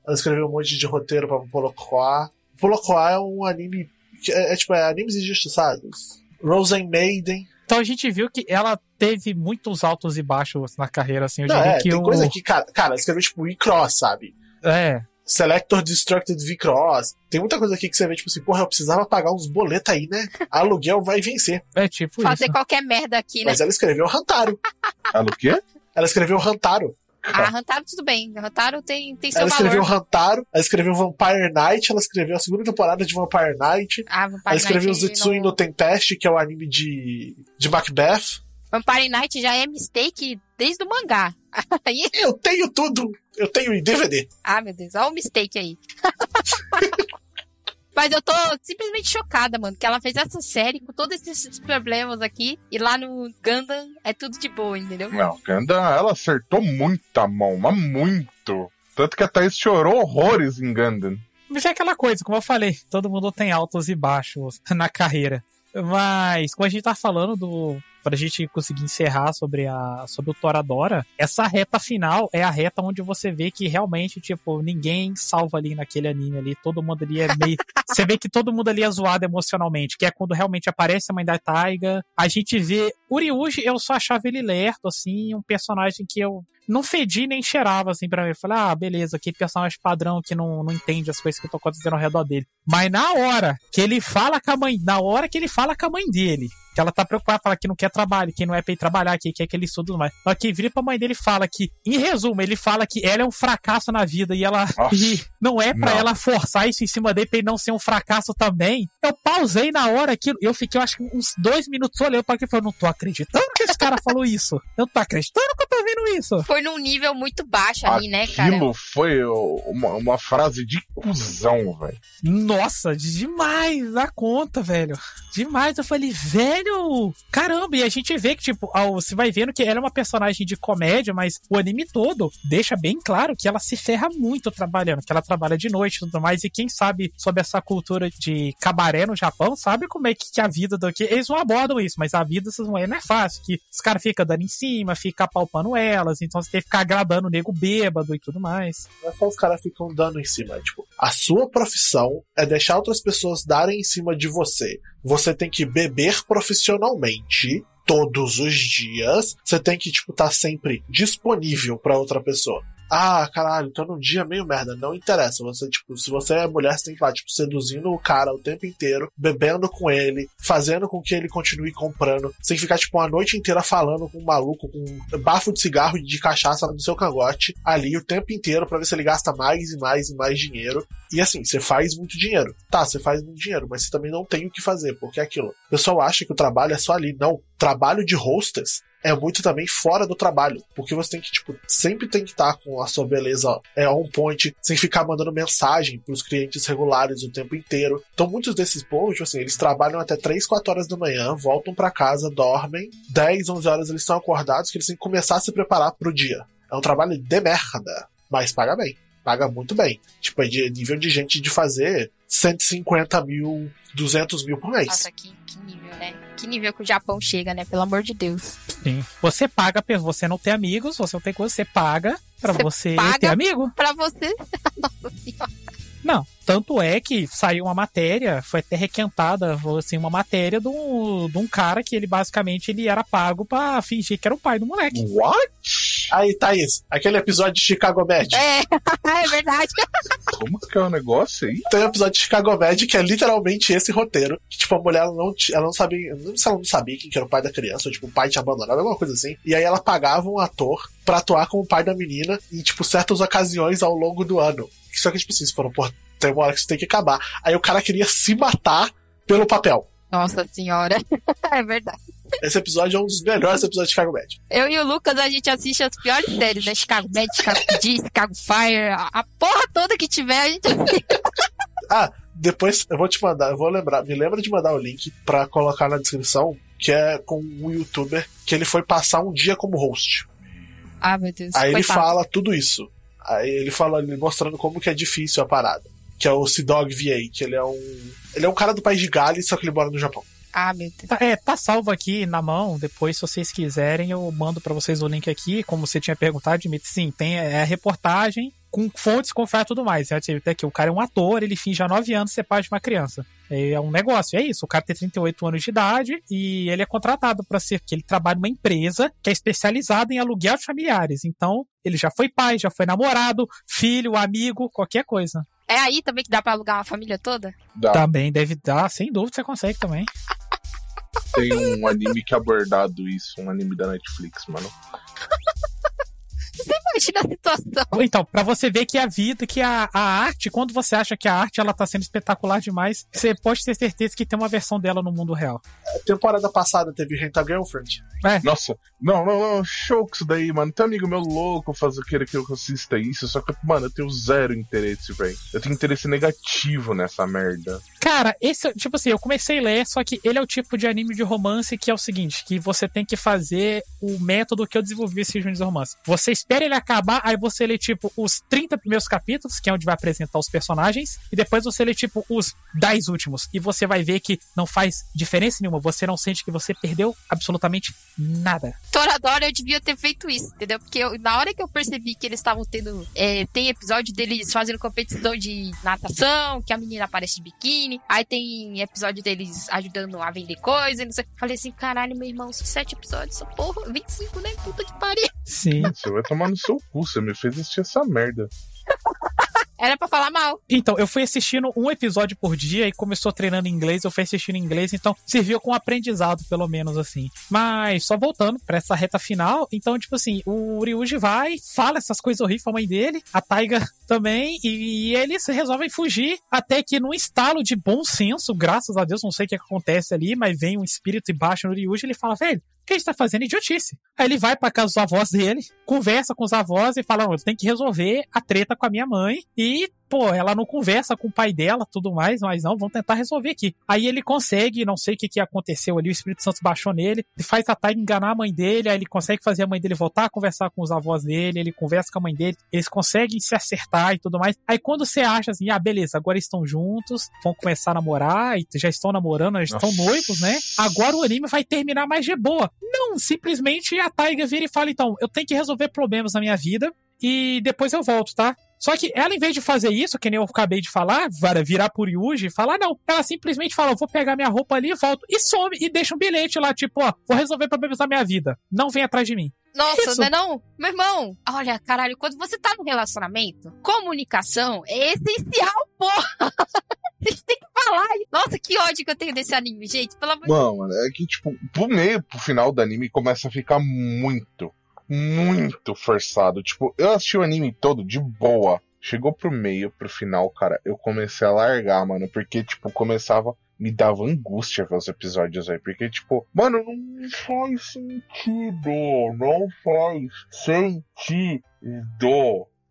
ela escreveu um monte de roteiro pra Popolocroa. Popolocroa é um anime. que É, é tipo, é animes injustiçados. Rosen Maiden. Então a gente viu que ela teve muitos altos e baixos na carreira, assim. Eu Não, é, que tem o. coisa que, cara, cara, ela escreveu tipo E-Cross, sabe? É. Selector Destructed V-Cross. Tem muita coisa aqui que você vê, tipo assim, porra, eu precisava pagar uns boletos aí, né? Aluguel vai vencer. É tipo Fazer isso. qualquer merda aqui, né? Mas ela escreveu Hantaro. Ela o quê? Ela escreveu Hantaro. Ah, Rantaro tudo bem. Rantaro tem, tem seu Ela valor. escreveu Hantaro. Ela escreveu Vampire Knight. Ela escreveu a segunda temporada de Vampire Knight. Ah, Vampire Ela escreveu Night Zetsui não- no Tempest, que é o anime de, de Macbeth. Vampire Night já é mistake desde o mangá. Aí, Eu tenho tudo. Eu tenho em DVD. ah, meu Deus, olha o mistake aí. Mas eu tô simplesmente chocada, mano, que ela fez essa série com todos esses problemas aqui e lá no Gundam é tudo de boa, entendeu? Não, Ganda, ela acertou muita mão, mas muito. Tanto que a Thaís chorou horrores em Gundam. Mas é aquela coisa, como eu falei, todo mundo tem altos e baixos na carreira. Mas, como a gente tá falando do. Pra gente conseguir encerrar sobre, a, sobre o Toradora, essa reta final é a reta onde você vê que realmente, tipo, ninguém salva ali naquele anime ali. Todo mundo ali é meio. você vê que todo mundo ali é zoado emocionalmente, que é quando realmente aparece a mãe da Taiga. A gente vê. O Ryuji, eu só achava ele lerdo, assim, um personagem que eu não fedi nem cheirava, assim, pra mim. Eu falei, ah, beleza, que personagem padrão que não, não entende as coisas que estão acontecendo ao redor dele. Mas na hora que ele fala com a mãe, na hora que ele fala com a mãe dele, que ela tá preocupada, fala que não quer trabalho, que não é pra ir trabalhar, que quer que ele estude mais. Hora que vira pra mãe dele e fala que, em resumo, ele fala que ela é um fracasso na vida e ela. E não é pra Não. ela forçar isso em cima dele pra ele não ser um fracasso também. Eu pausei na hora aquilo, eu fiquei, eu acho que uns dois minutos olhando pra aquilo e falei, não tô acreditando que esse cara falou isso. Eu não tô acreditando que eu tô vendo isso. foi num nível muito baixo ali, né, cara? Aquilo foi uma, uma frase de cuzão, velho. Nossa, demais da conta, velho. Demais. Eu falei, velho, caramba. E a gente vê que, tipo, você vai vendo que ela é uma personagem de comédia, mas o anime todo deixa bem claro que ela se ferra muito trabalhando, que ela trabalha de noite e tudo mais. E quem sabe sobre essa cultura de cabaré no Japão, sabe como é que, que a vida do que Eles não abordam isso, mas a vida dessas mulheres não é fácil. Que os caras ficam dando em cima, ficam palpando elas, então você tem que ficar agradando o nego bêbado e tudo mais. Não é só os caras ficam dando em cima, é, tipo, a sua profissão é deixar outras pessoas darem em cima de você. Você tem que beber profissionalmente todos os dias. Você tem que, tipo, estar tá sempre disponível para outra pessoa. Ah, caralho, tô num dia meio merda. Não interessa. Você, tipo, se você é mulher, você tem que estar, tipo, seduzindo o cara o tempo inteiro, bebendo com ele, fazendo com que ele continue comprando. Você tem que ficar, tipo, uma noite inteira falando com um maluco, com um bafo de cigarro e de cachaça no seu cangote, ali o tempo inteiro, para ver se ele gasta mais e mais e mais dinheiro. E assim, você faz muito dinheiro. Tá, você faz muito dinheiro, mas você também não tem o que fazer, porque é aquilo. O pessoal acha que o trabalho é só ali. Não. Trabalho de hostess é muito também fora do trabalho. Porque você tem que, tipo, sempre tem que estar com a sua beleza é, on point, sem ficar mandando mensagem pros clientes regulares o tempo inteiro. Então, muitos desses povos, assim, eles trabalham até 3, 4 horas da manhã, voltam para casa, dormem, 10, 11 horas eles estão acordados, que eles têm que começar a se preparar pro dia. É um trabalho de merda, mas paga bem. Paga muito bem. Tipo, é de nível de gente de fazer 150 mil, 200 mil por mês. Nossa, que, que nível, né? Que nível que o Japão chega, né? Pelo amor de Deus. Sim. Você paga, você não tem amigos, você não tem coisa, você paga pra você, você paga ter amigo. Pra você. Nossa senhora. Não, tanto é que saiu uma matéria, foi até requentada, assim, uma matéria de um, de um cara que ele basicamente ele era pago pra fingir que era o pai do moleque. What? Aí, Thaís, aquele episódio de Chicago Med. É, é verdade. Como que é o negócio aí? Tem um episódio de Chicago Med que é literalmente esse roteiro. Que, tipo, a mulher ela não, ela não sabia. Não sei se ela não sabia quem que era o pai da criança, ou tipo, o pai tinha abandonado, alguma coisa assim. E aí ela pagava um ator pra atuar como pai da menina em, tipo, certas ocasiões ao longo do ano. Só que, tipo assim, se foram, pô, tem uma hora que isso tem que acabar. Aí o cara queria se matar pelo papel. Nossa senhora. é verdade. Esse episódio é um dos melhores episódios de Chicago Med. Eu e o Lucas, a gente assiste as piores séries, né? Chicago Med, Chicago Chicago Fire, a porra toda que tiver, a gente Ah, depois eu vou te mandar, eu vou lembrar, me lembra de mandar o link pra colocar na descrição, que é com um youtuber que ele foi passar um dia como host. Ah, meu Deus. Aí ele fala tudo isso. Aí ele fala, ele mostrando como que é difícil a parada. Que é o Sidog VA, que ele é um. Ele é um cara do país de Gales, só que ele mora no Japão. Ah, meu Deus. Tá, é, tá salvo aqui na mão. Depois, se vocês quiserem, eu mando para vocês o link aqui. Como você tinha perguntado, Dimitri, sim, tem é, a reportagem com fontes confiáveis e tudo mais. Até que o cara é um ator, ele finge há nove anos ser pai de uma criança. É um negócio, é isso. O cara tem 38 anos de idade e ele é contratado para ser que ele trabalha numa empresa que é especializada em aluguel de familiares. Então, ele já foi pai, já foi namorado, filho, amigo, qualquer coisa. É aí também que dá para alugar uma família toda? Dá. Também deve dar, sem dúvida você consegue também. Tem um anime que é abordado isso, um anime da Netflix, mano. Você imagina a situação. Então, para você ver que a vida, que a, a arte, quando você acha que a arte ela tá sendo espetacular demais, você pode ter certeza que tem uma versão dela no mundo real. A temporada passada teve Renta Girlfriend. É. Nossa, não, não, não, show com isso daí, mano. Tem um amigo meu louco fazer querer que eu assista isso, só que, mano, eu tenho zero interesse, velho. Eu tenho interesse negativo nessa merda. Cara, esse, tipo assim, eu comecei a ler, só que ele é o tipo de anime de romance que é o seguinte, que você tem que fazer o método que eu desenvolvi esse jogo de romance. Você espera ele acabar, aí você lê, tipo, os 30 primeiros capítulos, que é onde vai apresentar os personagens, e depois você lê, tipo, os 10 últimos. E você vai ver que não faz diferença nenhuma, você não sente que você perdeu absolutamente nada. Toradora, eu devia ter feito isso, entendeu? Porque eu, na hora que eu percebi que eles estavam tendo. É, tem episódio deles fazendo competição de natação, que a menina aparece de biquíni. Aí tem episódio deles ajudando a vender coisa. Não sei. Falei assim, caralho, meu irmão, sete episódios, essa porra, 25, né? Puta que pariu. Sim. Você vai tomar no seu cu, você me fez assistir essa merda. Era pra falar mal. Então, eu fui assistindo um episódio por dia e começou treinando inglês, eu fui assistindo inglês, então serviu com aprendizado, pelo menos, assim. Mas, só voltando pra essa reta final, então, tipo assim, o Ryuji vai, fala essas coisas horríveis pra mãe dele, a Taiga também, e, e eles resolvem fugir, até que num estalo de bom senso, graças a Deus, não sei o que acontece ali, mas vem um espírito e baixa no Ryuji, ele fala, velho, o que a gente tá fazendo? Idiotice. Aí ele vai pra casa dos avós dele, conversa com os avós e fala: eu tenho que resolver a treta com a minha mãe. E pô, ela não conversa com o pai dela, tudo mais, mas não, vamos tentar resolver aqui. Aí ele consegue, não sei o que, que aconteceu ali, o Espírito Santo baixou nele, faz a Taiga enganar a mãe dele, aí ele consegue fazer a mãe dele voltar a conversar com os avós dele, ele conversa com a mãe dele, eles conseguem se acertar e tudo mais. Aí quando você acha assim, ah, beleza, agora estão juntos, vão começar a namorar, e já estão namorando, já estão Nossa. noivos, né? Agora o anime vai terminar mais de boa. Não, simplesmente a Taiga vira e fala, então, eu tenho que resolver problemas na minha vida, e depois eu volto, tá? Só que ela, em vez de fazer isso, que nem eu acabei de falar, virar por Yuji e falar, não. Ela simplesmente fala, vou pegar minha roupa ali e volto. E some e deixa um bilhete lá, tipo, ó, vou resolver problemas da minha vida. Não vem atrás de mim. Nossa, Isso. não é não? Meu irmão, olha, caralho, quando você tá num relacionamento, comunicação é essencial, porra! Vocês têm que falar. Nossa, que ódio que eu tenho desse anime, gente. Pelo amor de Mano, é que, tipo, pro meio, pro final do anime começa a ficar muito, muito forçado. Tipo, eu assisti o anime todo de boa. Chegou pro meio, pro final, cara, eu comecei a largar, mano. Porque, tipo, começava. Me dava angústia ver os episódios aí. Porque, tipo, mano, não faz sentido. Não faz sentido.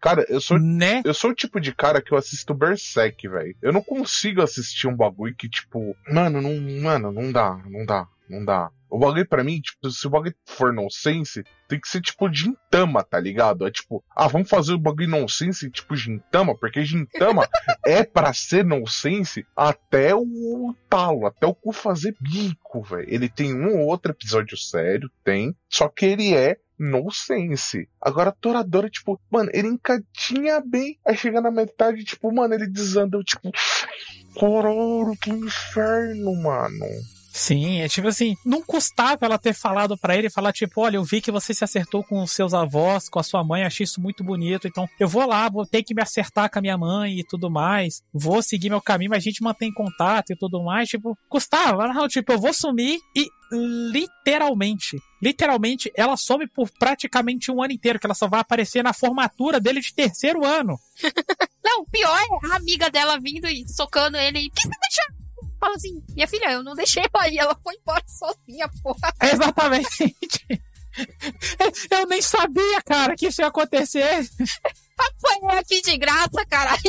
Cara, eu sou Né? eu sou o tipo de cara que eu assisto Berserk, velho. Eu não consigo assistir um bagulho que, tipo, mano, não, mano, não dá, não dá, não dá. O bagulho pra mim, tipo, se o bagulho for nonsense, tem que ser tipo Gintama, tá ligado? É tipo, ah, vamos fazer o bagulho nonsense tipo Gintama, porque Gintama é pra ser nonsense até o talo, até o cu fazer bico, velho. Ele tem um ou outro episódio sério, tem, só que ele é nonsense. Agora, Toradora, tipo, mano, ele encatinha bem, aí chega na metade, tipo, mano, ele desanda, eu, tipo, caralho, que inferno, mano. Sim, é tipo assim, não custava ela ter falado pra ele, falar tipo, olha, eu vi que você se acertou com os seus avós, com a sua mãe, achei isso muito bonito, então eu vou lá, vou ter que me acertar com a minha mãe e tudo mais, vou seguir meu caminho, mas a gente mantém contato e tudo mais, tipo, custava, não, tipo, eu vou sumir e literalmente, literalmente, ela some por praticamente um ano inteiro, que ela só vai aparecer na formatura dele de terceiro ano. Não, pior é a amiga dela vindo e socando ele. que você deixou? Fala assim, minha filha, eu não deixei ela ir, ela foi embora sozinha, porra. Exatamente. Eu nem sabia, cara, que isso ia acontecer. Foi aqui de graça, caralho.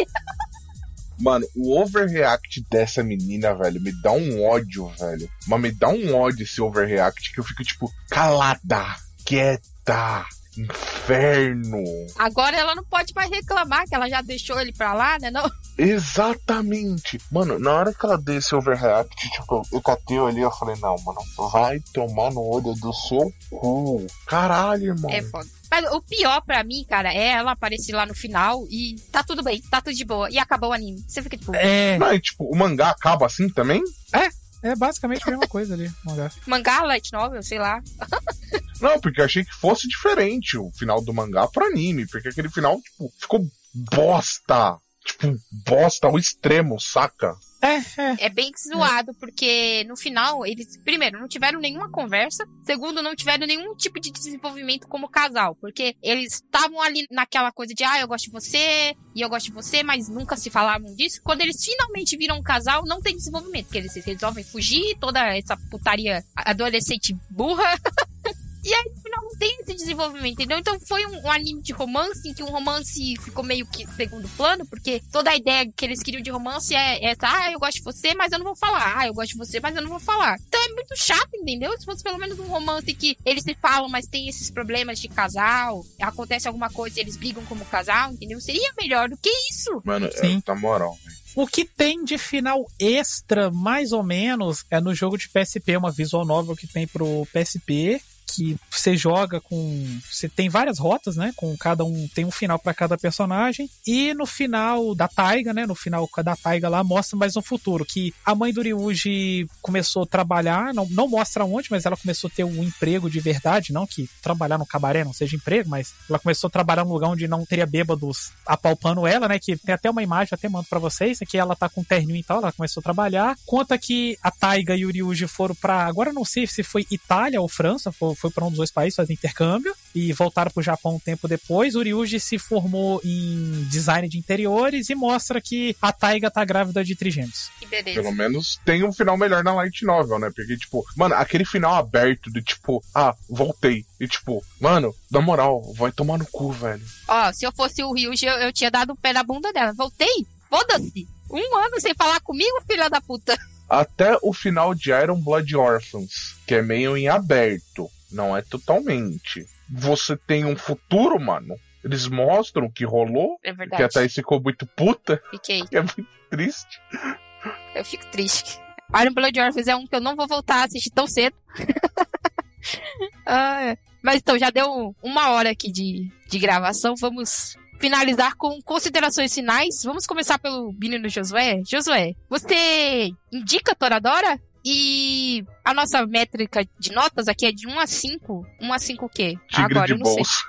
Mano, o overreact dessa menina, velho, me dá um ódio, velho. Mas me dá um ódio esse overreact que eu fico, tipo, calada, quieta, inferno. Agora ela não pode mais reclamar que ela já deixou ele pra lá, né? Não? Exatamente. Mano, na hora que ela deu esse overreact, tipo, eu catei ali, eu falei, não, mano, vai tomar no olho do seu cu. Caralho, irmão. É foda. Mas o pior pra mim, cara, é ela aparecer lá no final e tá tudo bem, tá tudo de boa. E acabou o anime. Você fica tipo, É, Não, e, tipo, o mangá acaba assim também? é basicamente a mesma coisa ali. mangá. mangá, light novel, sei lá. Não, porque eu achei que fosse diferente o final do mangá pro anime, porque aquele final, tipo, ficou bosta. Tipo, bosta ao extremo, saca? É, é. É bem zoado, porque no final, eles, primeiro, não tiveram nenhuma conversa. Segundo, não tiveram nenhum tipo de desenvolvimento como casal. Porque eles estavam ali naquela coisa de, ah, eu gosto de você, e eu gosto de você, mas nunca se falavam disso. Quando eles finalmente viram um casal, não tem desenvolvimento. Porque eles resolvem fugir, toda essa putaria adolescente burra. E aí, no final, não tem esse desenvolvimento, entendeu? Então foi um, um anime de romance, em que um romance ficou meio que segundo plano, porque toda a ideia que eles queriam de romance é essa, ah, eu gosto de você, mas eu não vou falar. Ah, eu gosto de você, mas eu não vou falar. Então é muito chato, entendeu? Se fosse pelo menos um romance que eles se falam, mas tem esses problemas de casal, acontece alguma coisa e eles brigam como casal, entendeu? Seria melhor do que isso. Mano, Sim. é, na moral. O que tem de final extra, mais ou menos, é no jogo de PSP, uma visual novel que tem pro PSP, que você joga com. Você tem várias rotas, né? Com cada um. Tem um final para cada personagem. E no final da Taiga, né? No final da Taiga lá, mostra mais um futuro. Que a mãe do Ryuji começou a trabalhar, não, não mostra onde, mas ela começou a ter um emprego de verdade. Não que trabalhar no cabaré não seja emprego, mas ela começou a trabalhar num lugar onde não teria bêbados apalpando ela, né? Que tem até uma imagem, até mando pra vocês. Aqui ela tá com um terninho e tal, ela começou a trabalhar. Conta que a Taiga e o Ryuji foram pra. Agora não sei se foi Itália ou França, foram foi para um dos dois países fazer intercâmbio e voltaram pro Japão um tempo depois. O Ryuji se formou em design de interiores e mostra que a Taiga tá grávida de trigêmeos. Que beleza. Pelo menos tem um final melhor na Light Novel, né? Porque, tipo, mano, aquele final aberto de tipo, ah, voltei. E tipo, mano, na moral, vai tomar no cu, velho. Ó, se eu fosse o Ryuji, eu, eu tinha dado o pé na bunda dela. Voltei? Foda-se. Um ano sem falar comigo, filha da puta. Até o final de Iron Blood Orphans, que é meio em aberto, não é totalmente. Você tem um futuro, mano. Eles mostram o que rolou, É que verdade. a Thaís ficou muito puta, Fiquei. que é muito triste. Eu fico triste. Iron Blood Orphans é um que eu não vou voltar a assistir tão cedo. Ah, mas então, já deu uma hora aqui de, de gravação. Vamos finalizar com considerações finais. Vamos começar pelo menino Josué. Josué, você indica Toradora? E a nossa métrica de notas aqui é de 1 a 5. 1 a 5 o quê? Tigre Agora, de eu não sei. bolsa.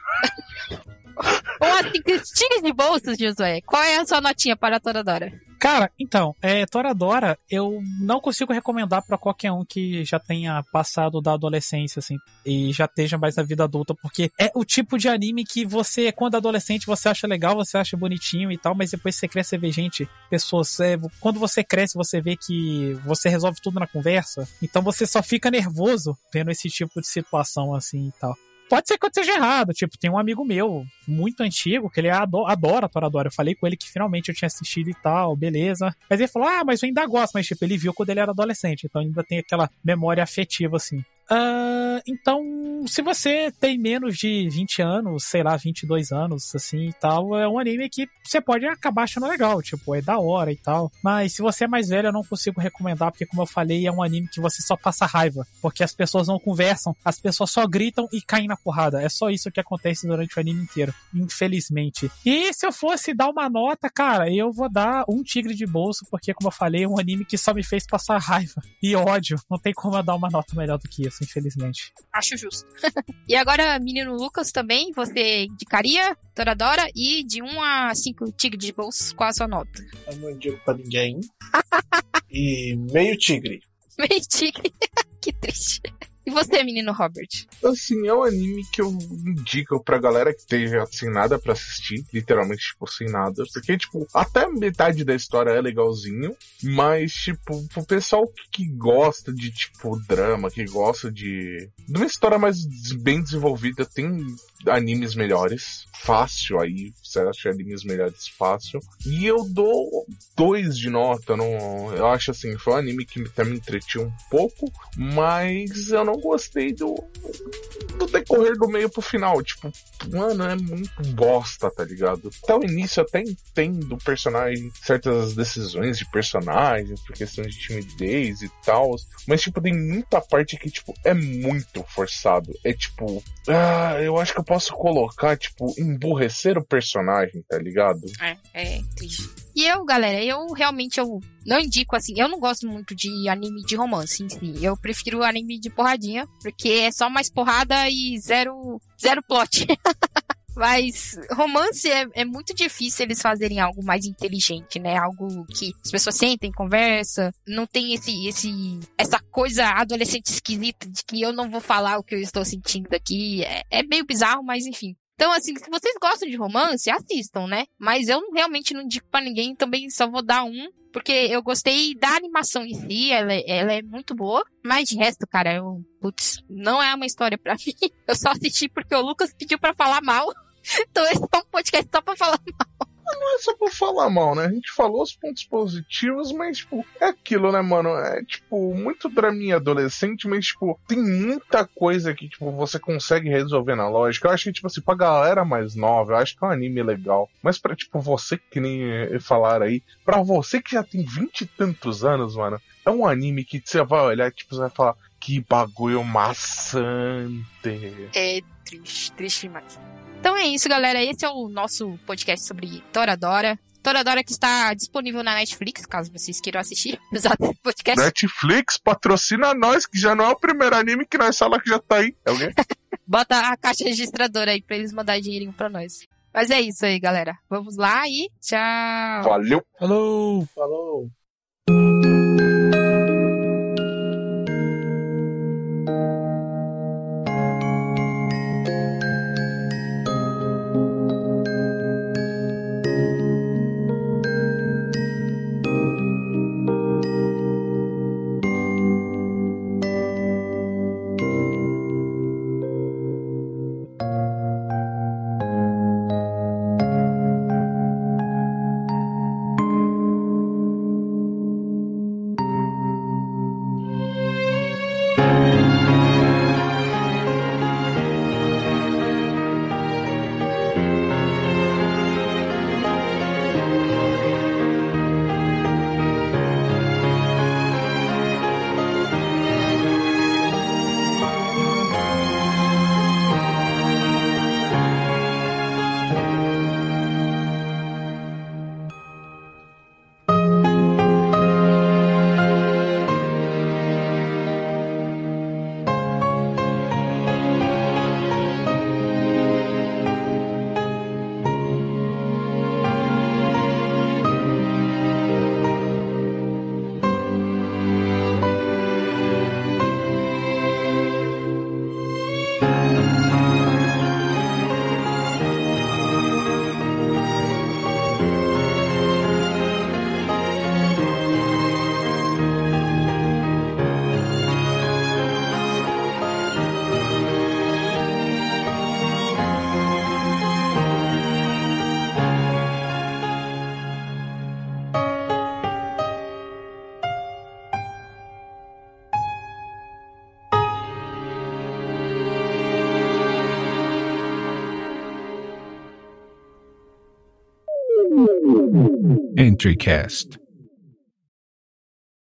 1 a 5 tigres de bolsas, Josué. Qual é a sua notinha para a Toradora? Cara, então, é, Toradora, eu não consigo recomendar pra qualquer um que já tenha passado da adolescência, assim, e já esteja mais na vida adulta, porque é o tipo de anime que você, quando adolescente, você acha legal, você acha bonitinho e tal, mas depois você cresce, você vê gente, pessoas, é, quando você cresce, você vê que você resolve tudo na conversa, então você só fica nervoso vendo esse tipo de situação, assim, e tal. Pode ser que eu esteja errado. Tipo, tem um amigo meu, muito antigo, que ele ado- adora Toradora. Eu falei com ele que finalmente eu tinha assistido e tal, beleza. Mas ele falou, ah, mas eu ainda gosto. Mas, tipo, ele viu quando ele era adolescente. Então ainda tem aquela memória afetiva, assim. Ah, então, se você tem menos de 20 anos, sei lá, 22 anos, assim e tal, é um anime que você pode acabar achando legal, tipo, é da hora e tal. Mas se você é mais velho, eu não consigo recomendar, porque, como eu falei, é um anime que você só passa raiva, porque as pessoas não conversam, as pessoas só gritam e caem na porrada. É só isso que acontece durante o anime inteiro, infelizmente. E se eu fosse dar uma nota, cara, eu vou dar um tigre de bolso, porque, como eu falei, é um anime que só me fez passar raiva e ódio. Não tem como eu dar uma nota melhor do que isso, infelizmente. Acho justo. e agora, menino Lucas, também, você indicaria Toradora e de 1 a 5 tigres de bolso, qual a sua nota? Eu não indico pra ninguém. e meio tigre. Meio tigre. que triste. E você, menino Robert? Assim, é um anime que eu indico pra galera que esteja sem nada pra assistir, literalmente, tipo, sem nada. Porque, tipo, até metade da história é legalzinho, mas, tipo, pro pessoal que, que gosta de, tipo, drama, que gosta de. de uma história mais bem desenvolvida, tem animes melhores. Fácil aí, você acha animes melhores fácil. E eu dou dois de nota. Não, eu acho assim, foi um anime que até me entretiu um pouco, mas eu não gostei do, do decorrer do meio pro final. Tipo, mano, é muito bosta, tá ligado? Até o início eu até entendo personagem, certas decisões de personagens, por questão de timidez e tal. Mas, tipo, tem muita parte que, tipo, é muito forçado. É tipo, ah, eu acho que eu posso colocar, tipo, emburrecer o personagem, tá ligado? É, é triste. E eu, galera, eu realmente eu não indico assim, eu não gosto muito de anime de romance. Eu prefiro anime de porradinha, porque é só mais porrada e zero zero plot. Mas romance é, é muito difícil eles fazerem algo mais inteligente, né? Algo que as pessoas sentem, conversa, não tem esse, esse, essa coisa adolescente esquisita de que eu não vou falar o que eu estou sentindo aqui. É, é meio bizarro, mas enfim. Então, assim, se vocês gostam de romance, assistam, né? Mas eu realmente não indico pra ninguém, também só vou dar um. Porque eu gostei da animação em si, ela, é- ela é muito boa. Mas de resto, cara, eu. Putz, não é uma história pra mim. Eu só assisti porque o Lucas pediu pra falar mal. Então esse é um podcast só pra falar. Não é só pra falar mal, né? A gente falou os pontos positivos, mas, tipo, é aquilo, né, mano? É, tipo, muito draminha adolescente, mas, tipo, tem muita coisa que, tipo, você consegue resolver na lógica. Eu acho que, tipo assim, pra galera mais nova, eu acho que é um anime legal. Mas pra, tipo, você que nem falaram aí, pra você que já tem vinte e tantos anos, mano, é um anime que você vai olhar, tipo, você vai falar, que bagulho maçante. É triste, triste demais. Então é isso, galera. Esse é o nosso podcast sobre Toradora. Toradora que está disponível na Netflix, caso vocês queiram assistir. Usar esse podcast. Netflix patrocina nós, que já não é o primeiro anime que nós fala que já tá aí. É alguém? Bota a caixa registradora aí pra eles mandarem dinheirinho pra nós. Mas é isso aí, galera. Vamos lá e tchau. Valeu! Falou! Falou. Cast.